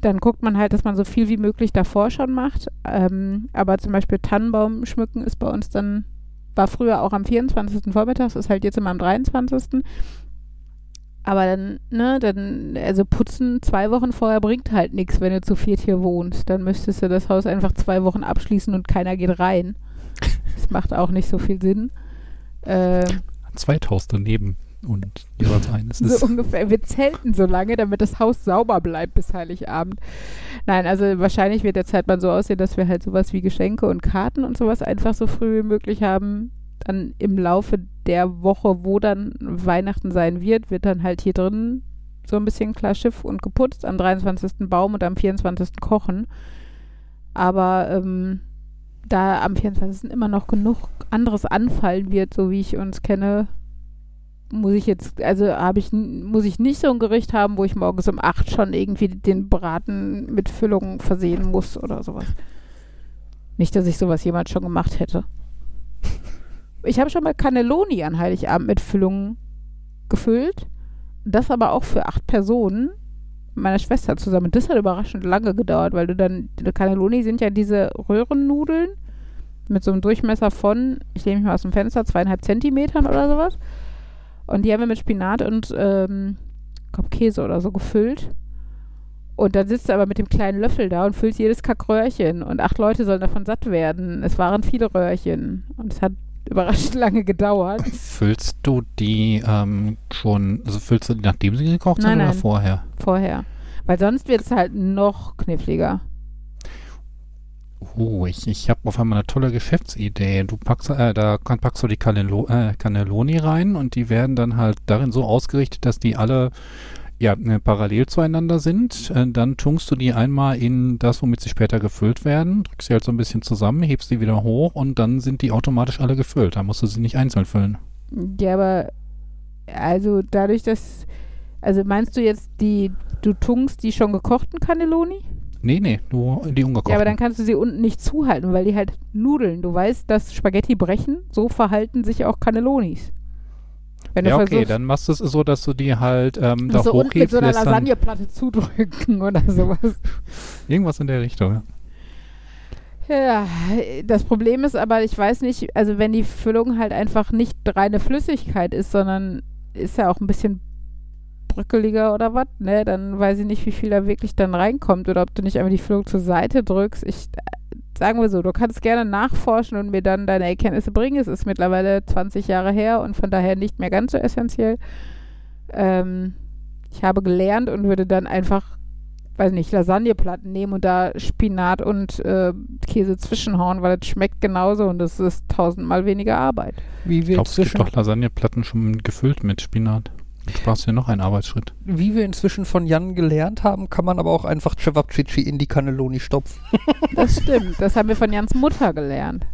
dann guckt man halt, dass man so viel wie möglich davor schon macht. Ähm, aber zum Beispiel Tannenbaum schmücken ist bei uns dann, war früher auch am 24. Vormittags, ist halt jetzt immer am 23. Aber dann, ne, dann, also putzen zwei Wochen vorher bringt halt nichts, wenn du zu viert hier wohnst. Dann müsstest du das Haus einfach zwei Wochen abschließen und keiner geht rein. Das macht auch nicht so viel Sinn. Äh, Zwei Haus daneben und jeweils eines ist. so ungefähr. Wir zelten so lange, damit das Haus sauber bleibt bis Heiligabend. Nein, also wahrscheinlich wird der Zeitplan so aussehen, dass wir halt sowas wie Geschenke und Karten und sowas einfach so früh wie möglich haben. Dann im Laufe der Woche, wo dann Weihnachten sein wird, wird dann halt hier drin so ein bisschen klar Schiff und geputzt. Am 23. Baum und am 24. kochen. Aber ähm, da am 24. immer noch genug anderes anfallen wird, so wie ich uns kenne, muss ich jetzt, also habe ich, muss ich nicht so ein Gericht haben, wo ich morgens um 8 schon irgendwie den Braten mit Füllung versehen muss oder sowas. Nicht, dass ich sowas jemals schon gemacht hätte. Ich habe schon mal Cannelloni an Heiligabend mit Füllung gefüllt. Das aber auch für acht Personen. Meiner Schwester zusammen. Das hat überraschend lange gedauert, weil du dann, Cannelloni sind ja diese Röhrennudeln mit so einem Durchmesser von, ich lehne mich mal aus dem Fenster, zweieinhalb Zentimetern oder sowas. Und die haben wir mit Spinat und ähm, Käse oder so gefüllt. Und dann sitzt du aber mit dem kleinen Löffel da und füllst jedes Kackröhrchen. Und acht Leute sollen davon satt werden. Es waren viele Röhrchen. Und es hat überraschend lange gedauert. Füllst du die ähm, schon, also füllst du die, nachdem sie gekocht Nein, sind oder nein. vorher? Vorher. Weil sonst wird es halt noch kniffliger. Oh, ich, ich habe auf einmal eine tolle Geschäftsidee. Du packst, äh, da kann, packst du die Cannello, äh, Cannelloni rein und die werden dann halt darin so ausgerichtet, dass die alle ja, äh, parallel zueinander sind. Äh, dann tunkst du die einmal in das, womit sie später gefüllt werden, drückst sie halt so ein bisschen zusammen, hebst die wieder hoch und dann sind die automatisch alle gefüllt. Da musst du sie nicht einzeln füllen. Ja, aber also dadurch, dass. Also meinst du jetzt die, du tunkst die schon gekochten Cannelloni? Nee, nee, nur die ungekochten. Ja, aber dann kannst du sie unten nicht zuhalten, weil die halt nudeln. Du weißt, dass Spaghetti brechen, so verhalten sich auch Cannellonis. Wenn du ja, okay, versuchst, dann machst du es so, dass du die halt ähm, da so unten mit hochhebst, so einer Lasagneplatte zudrücken oder sowas. irgendwas in der Richtung. Ja. Ja, das Problem ist aber, ich weiß nicht, also wenn die Füllung halt einfach nicht reine Flüssigkeit ist, sondern ist ja auch ein bisschen bröckeliger oder was, ne, dann weiß ich nicht, wie viel da wirklich dann reinkommt oder ob du nicht einfach die Füllung zur Seite drückst. Ich, sagen wir so, du kannst gerne nachforschen und mir dann deine Erkenntnisse bringen. Es ist mittlerweile 20 Jahre her und von daher nicht mehr ganz so essentiell. Ähm, ich habe gelernt und würde dann einfach, weiß nicht, Lasagneplatten nehmen und da Spinat und äh, Käse zwischenhauen, weil das schmeckt genauso und das ist tausendmal weniger Arbeit. Wie Ich wir, glaube, es gibt doch Lasagneplatten schon gefüllt mit Spinat. Sparst du dir noch einen Arbeitsschritt. wie wir inzwischen von Jan gelernt haben, kann man aber auch einfach Cevapcici in die Cannelloni stopfen. Das stimmt. Das haben wir von Jans Mutter gelernt.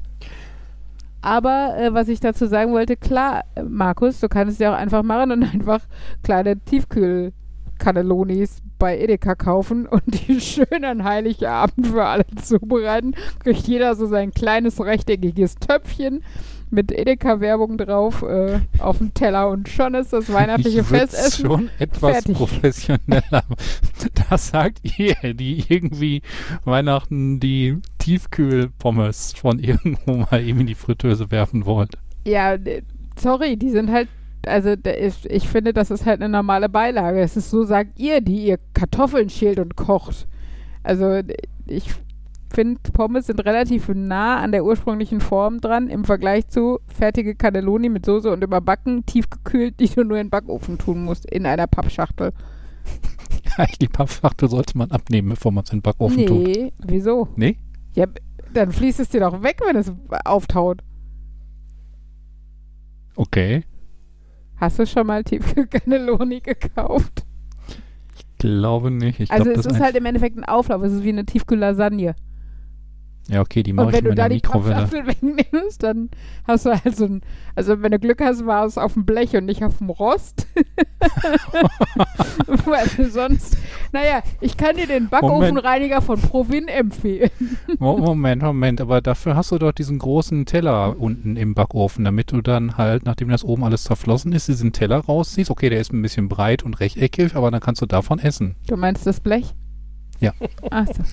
Aber äh, was ich dazu sagen wollte, klar, Markus, du kannst es ja auch einfach machen und einfach kleine Tiefkühl-Cannellonis bei Edeka kaufen und die schön an Heiligabend für alle zubereiten. Kriegt jeder so sein kleines rechteckiges Töpfchen mit Edeka-Werbung drauf äh, auf dem Teller und schon ist das weihnachtliche ich Festessen. schon etwas fertig. professioneller. Das sagt ihr, die irgendwie Weihnachten die Tiefkühlpommes von irgendwo mal eben in die Fritteuse werfen wollt. Ja, d- sorry, die sind halt, also ist, ich finde, das ist halt eine normale Beilage. Es ist so, sagt ihr, die ihr Kartoffeln schält und kocht. Also d- ich finde, Pommes sind relativ nah an der ursprünglichen Form dran im Vergleich zu fertige Cannelloni mit Soße und überbacken, tiefgekühlt, die du nur in den Backofen tun musst, in einer Pappschachtel. Die Pappschachtel sollte man abnehmen, bevor man es in den Backofen tut. nee, wieso? Nee? Ja, dann fließt es dir doch weg, wenn es auftaut. Okay. Hast du schon mal Tiefkühl-Cannelloni gekauft? Glaube nicht. Ich Also glaub, es ist halt im Endeffekt ein Auflauf, es ist wie eine Tiefkühl-Lasagne. Ja, okay, die mache Und ich wenn du da die Mikrowelle. Wegnimmst, dann hast du halt so ein, also wenn du Glück hast, war es auf dem Blech und nicht auf dem Rost. Weil sonst, naja, ich kann dir den Backofenreiniger von Provin empfehlen. Mo- Moment, Moment, aber dafür hast du doch diesen großen Teller unten im Backofen, damit du dann halt, nachdem das oben alles zerflossen ist, diesen Teller rausziehst. Okay, der ist ein bisschen breit und rechteckig, aber dann kannst du davon essen. Du meinst das Blech? Ja. Ach so.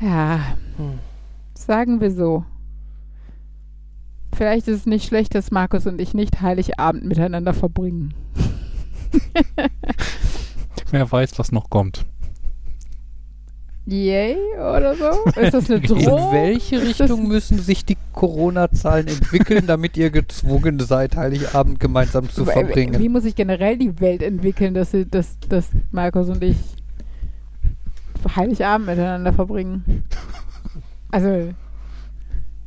Ja, Hm. sagen wir so. Vielleicht ist es nicht schlecht, dass Markus und ich nicht Heiligabend miteinander verbringen. Wer weiß, was noch kommt. Yay oder so? Ist das eine In Drohung? welche Ist das- Richtung müssen sich die Corona-Zahlen entwickeln, damit ihr gezwungen seid, Heiligabend gemeinsam zu Wie verbringen? muss sich generell die Welt entwickeln, dass, dass, dass Markus und ich Heiligabend miteinander verbringen? Also,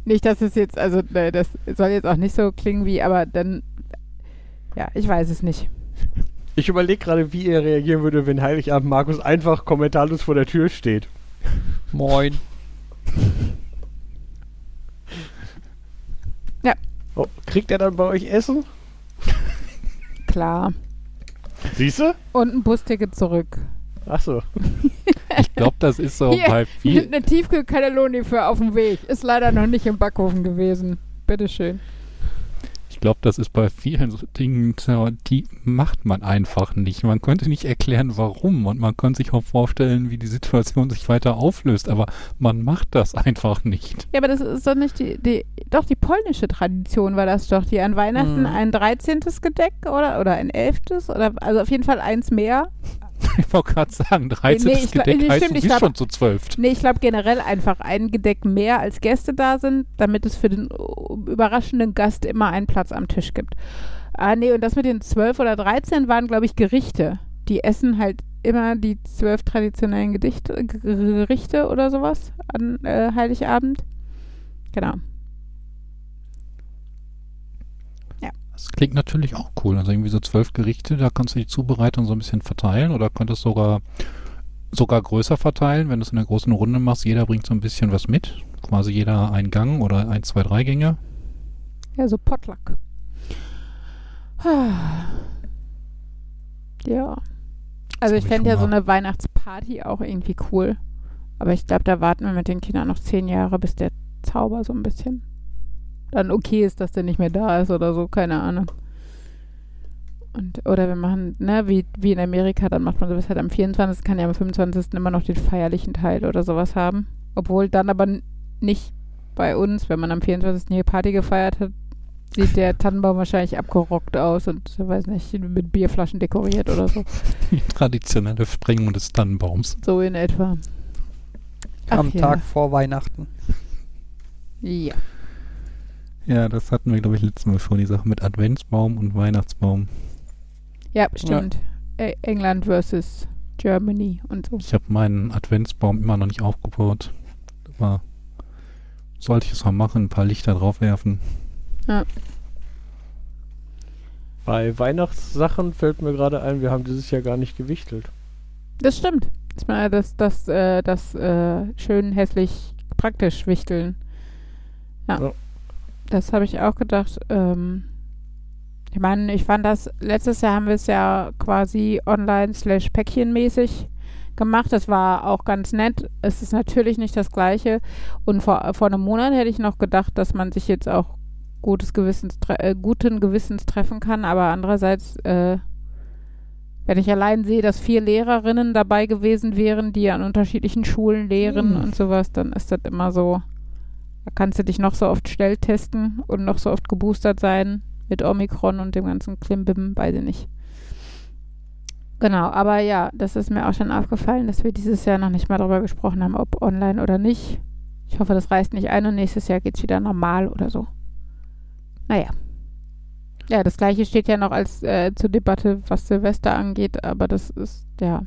nicht, dass es jetzt, also äh, das soll jetzt auch nicht so klingen wie, aber dann, ja, ich weiß es nicht. Ich überlege gerade, wie er reagieren würde, wenn Heiligabend Markus einfach kommentarlos vor der Tür steht. Moin. Oh, kriegt er dann bei euch Essen? Klar. Siehst du? Und ein Busticket zurück. Achso. Ich glaube, das ist so Hier, bei viel. Eine Tiefkühl-Cannelloni für auf dem Weg. Ist leider noch nicht im Backofen gewesen. Bitteschön. Ich glaube, das ist bei vielen so Dingen, so, die macht man einfach nicht. Man könnte nicht erklären, warum. Und man könnte sich auch vorstellen, wie die Situation sich weiter auflöst. Aber man macht das einfach nicht. Ja, aber das ist doch nicht die, die doch die polnische Tradition war das doch, die an Weihnachten Mhm. ein 13. Gedeck oder, oder ein 11. oder also auf jeden Fall eins mehr. Ich wollte gerade sagen, 13. Nee, ich Gedeck nee, heißt, stimmt, du ich bist schon zu 12. Nee, ich glaube generell einfach ein Gedeck mehr als Gäste da sind, damit es für den überraschenden Gast immer einen Platz am Tisch gibt. Ah, nee, und das mit den 12 oder 13 waren, glaube ich, Gerichte. Die essen halt immer die zwölf traditionellen Gedichte, Gerichte oder sowas an äh, Heiligabend. Genau. Das klingt natürlich auch cool. Also irgendwie so zwölf Gerichte, da kannst du die Zubereitung so ein bisschen verteilen oder könntest sogar sogar größer verteilen, wenn du es in einer großen Runde machst. Jeder bringt so ein bisschen was mit. Quasi jeder ein Gang oder ein, zwei, drei Gänge. Ja, so Potluck. Ja. Also ich fände ja so eine Weihnachtsparty auch irgendwie cool. Aber ich glaube, da warten wir mit den Kindern noch zehn Jahre, bis der Zauber so ein bisschen dann okay ist, dass der nicht mehr da ist oder so, keine Ahnung. Und, oder wir machen, ne, wie, wie in Amerika, dann macht man sowas halt am 24. kann ja am 25. immer noch den feierlichen Teil oder sowas haben. Obwohl dann aber nicht bei uns, wenn man am 24. hier Party gefeiert hat, sieht der Tannenbaum wahrscheinlich abgerockt aus und, ich weiß nicht, mit Bierflaschen dekoriert oder so. Die traditionelle Sprengung des Tannenbaums. So in etwa. Ach Am ja. Tag vor Weihnachten. Ja. Ja, das hatten wir, glaube ich, letztes Mal schon, die Sache mit Adventsbaum und Weihnachtsbaum. Ja, stimmt. E England versus Germany und so. Ich habe meinen Adventsbaum immer noch nicht aufgebaut. Aber sollte ich es mal machen, ein paar Lichter draufwerfen. Bei Weihnachtssachen fällt mir gerade ein, wir haben dieses Jahr gar nicht gewichtelt. Das stimmt. Ich meine, das, das, äh, das äh, schön hässlich praktisch wichteln. Ja. Ja. Das habe ich auch gedacht. Ähm, ich meine, ich fand das, letztes Jahr haben wir es ja quasi online slash päckchenmäßig gemacht. Das war auch ganz nett. Es ist natürlich nicht das Gleiche. Und vor, vor einem Monat hätte ich noch gedacht, dass man sich jetzt auch gutes Gewissens, äh, guten Gewissens treffen kann. Aber andererseits, äh, wenn ich allein sehe, dass vier Lehrerinnen dabei gewesen wären, die an unterschiedlichen Schulen lehren Hm. und sowas, dann ist das immer so, da kannst du dich noch so oft schnell testen und noch so oft geboostert sein mit Omikron und dem ganzen Klimbim, weiß ich nicht. Genau, aber ja, das ist mir auch schon aufgefallen, dass wir dieses Jahr noch nicht mal darüber gesprochen haben, ob online oder nicht. Ich hoffe, das reißt nicht ein und nächstes Jahr geht es wieder normal oder so. Naja. Ja, das gleiche steht ja noch als äh, zur Debatte, was Silvester angeht, aber das ist, ja,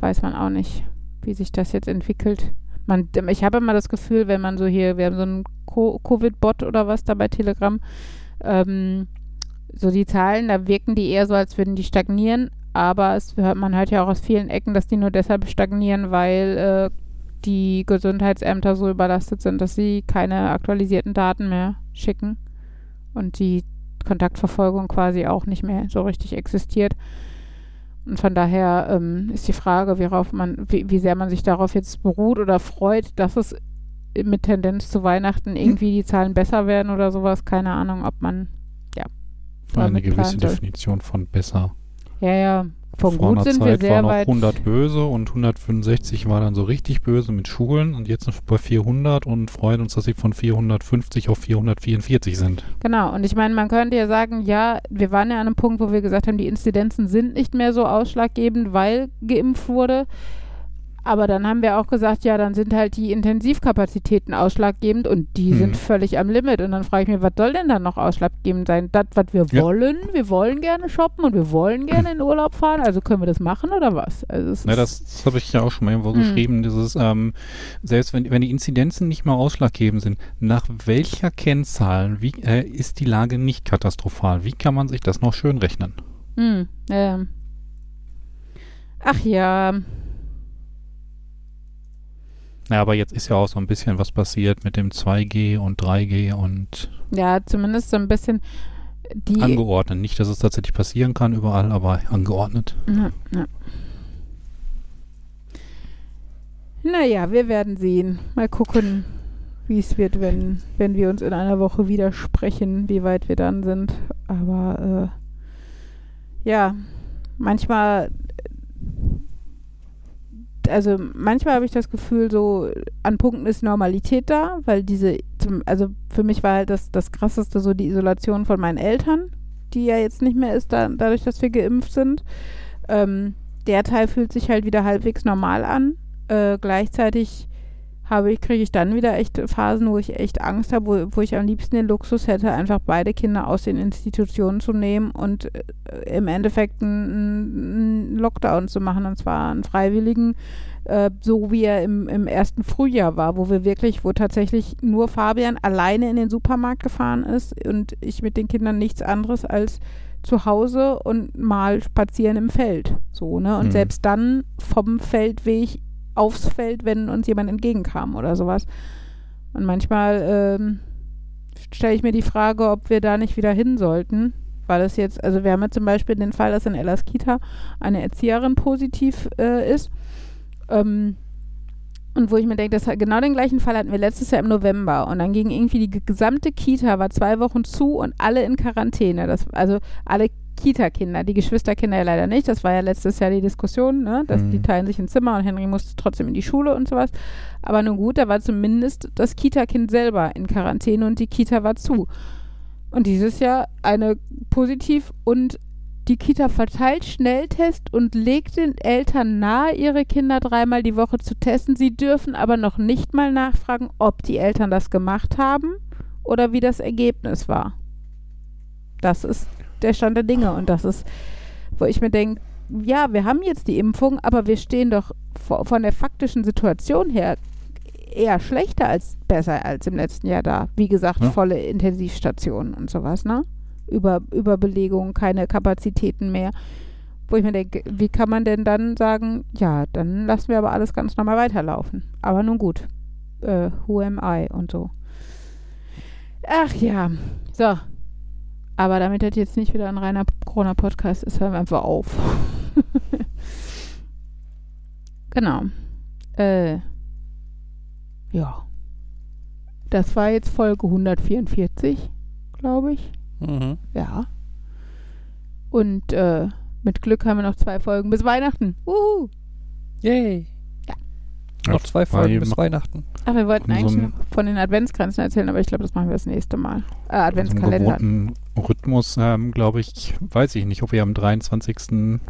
weiß man auch nicht, wie sich das jetzt entwickelt. Man, ich habe immer das Gefühl, wenn man so hier, wir haben so einen Co- Covid-Bot oder was da bei Telegram, ähm, so die Zahlen, da wirken die eher so, als würden die stagnieren, aber es man hört ja auch aus vielen Ecken, dass die nur deshalb stagnieren, weil äh, die Gesundheitsämter so überlastet sind, dass sie keine aktualisierten Daten mehr schicken und die Kontaktverfolgung quasi auch nicht mehr so richtig existiert. Und von daher ähm, ist die Frage, worauf man, wie, wie sehr man sich darauf jetzt beruht oder freut, dass es mit Tendenz zu Weihnachten irgendwie die Zahlen besser werden oder sowas. Keine Ahnung, ob man ja Eine gewisse. Definition von besser. Ja, ja. Von Vor gut sind wir Zeit war sehr noch weit. 100 böse und 165 war dann so richtig böse mit Schulen und jetzt sind wir bei 400 und freuen uns, dass sie von 450 auf 444 sind. Genau, und ich meine, man könnte ja sagen, ja, wir waren ja an einem Punkt, wo wir gesagt haben, die Inzidenzen sind nicht mehr so ausschlaggebend, weil geimpft wurde. Aber dann haben wir auch gesagt, ja, dann sind halt die Intensivkapazitäten ausschlaggebend und die Mhm. sind völlig am Limit. Und dann frage ich mich, was soll denn dann noch ausschlaggebend sein? Das, was wir Ja. wollen, wir wollen gerne shoppen und wir wollen gerne in Urlaub fahren, also können wir das machen oder was? Also ist- das, das habe ich ja auch schon mal irgendwo Mhm. geschrieben. Dieses, ähm, selbst wenn, wenn die Inzidenzen nicht mal ausschlaggebend sind, nach welcher Kennzahl wie, äh, ist die Lage nicht katastrophal? Wie kann man sich das noch schön rechnen? Hm, ähm. Ach ja, Ja, aber jetzt ist ja auch so ein bisschen was passiert mit dem 2G und 3G und ja, zumindest so ein bisschen die. angeordnet. Nicht, dass es tatsächlich passieren kann überall, aber angeordnet. Ja, ja. Naja, wir werden sehen. Mal gucken, wie es wird, wenn, wenn wir uns in einer Woche wieder sprechen, wie weit wir dann sind. Aber äh, ja, manchmal, also manchmal habe ich das Gefühl, so an Punkten ist Normalität da, weil diese, zum, also für mich war halt das, das Krasseste so die Isolation von meinen Eltern, die ja jetzt nicht mehr ist, da, dadurch, dass wir geimpft sind. Ähm, der Teil fühlt sich halt wieder halbwegs normal an. Äh, gleichzeitig habe ich, kriege ich dann wieder echt Phasen, wo ich echt Angst habe, wo, wo ich am liebsten den Luxus hätte, einfach beide Kinder aus den Institutionen zu nehmen und äh, im Endeffekt einen, einen Lockdown zu machen, und zwar einen freiwilligen, äh, so wie er im, im ersten Frühjahr war, wo wir wirklich, wo tatsächlich nur Fabian alleine in den Supermarkt gefahren ist und ich mit den Kindern nichts anderes als zu Hause und mal spazieren im Feld. So, ne? Und Mhm. selbst dann vom Feldweg aufs Feld, wenn uns jemand entgegenkam oder sowas. Und manchmal ähm, stelle ich mir die Frage, ob wir da nicht wieder hin sollten. Weil es jetzt, also wir haben ja zum Beispiel den Fall, dass in Ellas Kita eine Erzieherin positiv äh, ist. Ähm, und wo ich mir denke, genau den gleichen Fall hatten wir letztes Jahr im November. Und dann ging irgendwie die ge- gesamte Kita, war zwei Wochen zu und alle in Quarantäne. Das, also alle Kita-Kinder, die Geschwisterkinder ja leider nicht. Das war ja letztes Jahr die Diskussion, ne? dass Mhm. die teilen sich ein Zimmer und Henry musste trotzdem in die Schule und sowas. Aber nun gut, da war zumindest das Kita-Kind selber in Quarantäne und die Kita war zu. Und dieses Jahr eine positiv und die Kita verteilt Schnelltest und legt den Eltern nahe, ihre Kinder dreimal die Woche zu testen. Sie dürfen aber noch nicht mal nachfragen, ob die Eltern das gemacht haben oder wie das Ergebnis war. Das ist der Stand der Dinge und das ist, wo ich mir denke, ja, wir haben jetzt die Impfung, aber wir stehen doch vo- von der faktischen Situation her eher schlechter als besser als im letzten Jahr da. Wie gesagt, Ja. volle Intensivstationen und sowas, ne? Über, Überbelegung, keine Kapazitäten mehr. Wo ich mir denke, wie kann man denn dann sagen, ja, dann lassen wir aber alles ganz normal weiterlaufen. Aber nun gut. Äh, who am I und so. Ach ja. So. Aber damit das jetzt nicht wieder ein reiner Corona-Podcast ist, hören wir einfach auf. genau. Äh, ja. Das war jetzt Folge 144, glaube ich. Mhm. Ja. Und äh, mit Glück haben wir noch zwei Folgen bis Weihnachten. Uhu. Yay. Noch zwei Folgen bis Weihnachten. Ach, wir wollten so eigentlich einem- noch von den Adventskränzen erzählen, aber ich glaube, das machen wir das nächste Mal. Äh, so Adventskalender. gewohnten Rhythmus, ähm, glaube ich, weiß ich nicht, ob ihr am 23.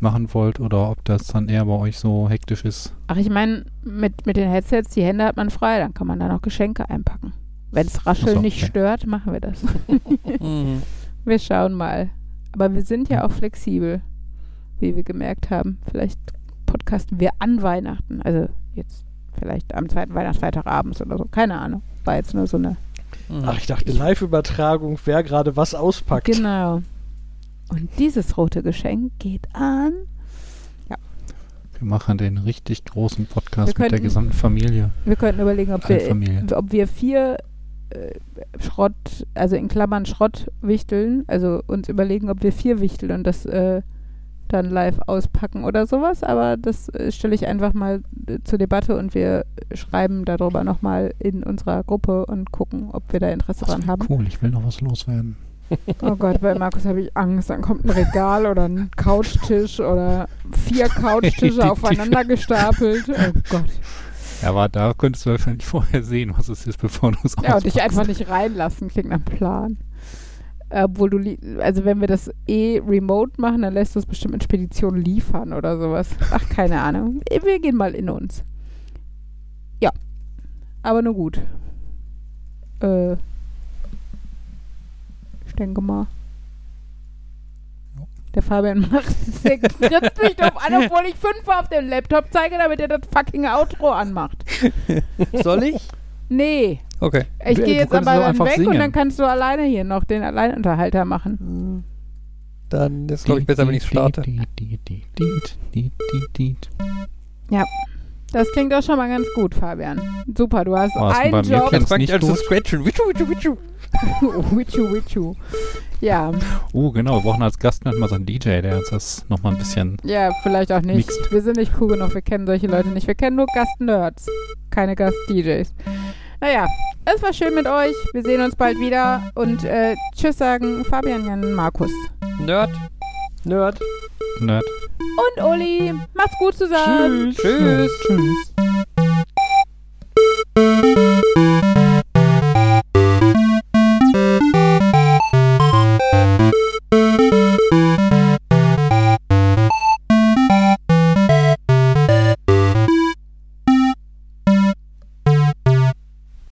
machen wollt oder ob das dann eher bei euch so hektisch ist. Ach, ich meine, mit, mit den Headsets, die Hände hat man frei, dann kann man da noch Geschenke einpacken. Wenn es Rascheln so, nicht okay. stört, machen wir das. Mhm. wir schauen mal. Aber wir sind ja auch flexibel, wie wir gemerkt haben. Vielleicht podcasten wir an Weihnachten. Also jetzt vielleicht am zweiten Weihnachtsfeiertag abends oder so. Keine Ahnung. War jetzt nur so eine. Mhm. Ach, ich dachte, Live-Übertragung, wer gerade was auspackt. Genau. Und dieses rote Geschenk geht an. Wir machen den richtig großen Podcast Wir mit der gesamten Familie. Wir könnten überlegen, ob wir, ob wir vier äh, Schrott, also in Klammern Schrott wichteln, also uns überlegen, ob wir vier wichteln und das äh, dann live auspacken oder sowas. Aber das äh, stelle ich einfach mal äh, zur Debatte und wir schreiben darüber nochmal in unserer Gruppe und gucken, ob wir da Interesse dran haben. Cool, ich will noch was loswerden. Oh Gott, bei Markus habe ich Angst. Dann kommt ein Regal oder ein Couchtisch oder vier Couchtische aufeinander gestapelt. Oh Gott. Ja, aber da könntest du wahrscheinlich vorher sehen, was es ist, bevor du es Ja, und dich einfach nicht reinlassen, klingt nach Plan. Obwohl du, also wenn wir das eh remote machen, dann lässt du es bestimmt in Spedition liefern oder sowas. Ach, keine Ahnung. Wir gehen mal in uns. Ja. Aber nur gut. Äh. Ich denke mal. Der Fabian macht, der kritzt mich drauf an, obwohl ich fünf auf dem Laptop zeige, damit er das fucking Outro anmacht. Soll ich? Nee. Okay. Ich gehe jetzt aber dann weg und singen. dann kannst du alleine hier noch den Alleinunterhalter machen. Dann ist, glaube ich, besser, wenn ich starte. Diet. Das klingt doch schon mal ganz gut, Fabian. Super, du hast Oh, einen mir Job. Kennst Jetzt nicht an zu scratchen. Witschu, witschu, witschu. Wichu, wichu. Ja, Oh, genau, wir brauchen als Gast mal so einen DJ, der uns das nochmal ein bisschen. ja, vielleicht auch nicht. Mixed. Wir sind nicht cool genug, wir kennen solche Leute nicht. Wir kennen nur Gast-Nerds, keine Gast-DJs. Naja, es war schön mit euch. Wir sehen uns bald wieder. Und äh, Tschüss sagen Fabian, Jan, Markus. Nerd. Nerd. Nerd. Und Uli. Macht's gut zusammen. Tschüss. Tschüss. Tschüss.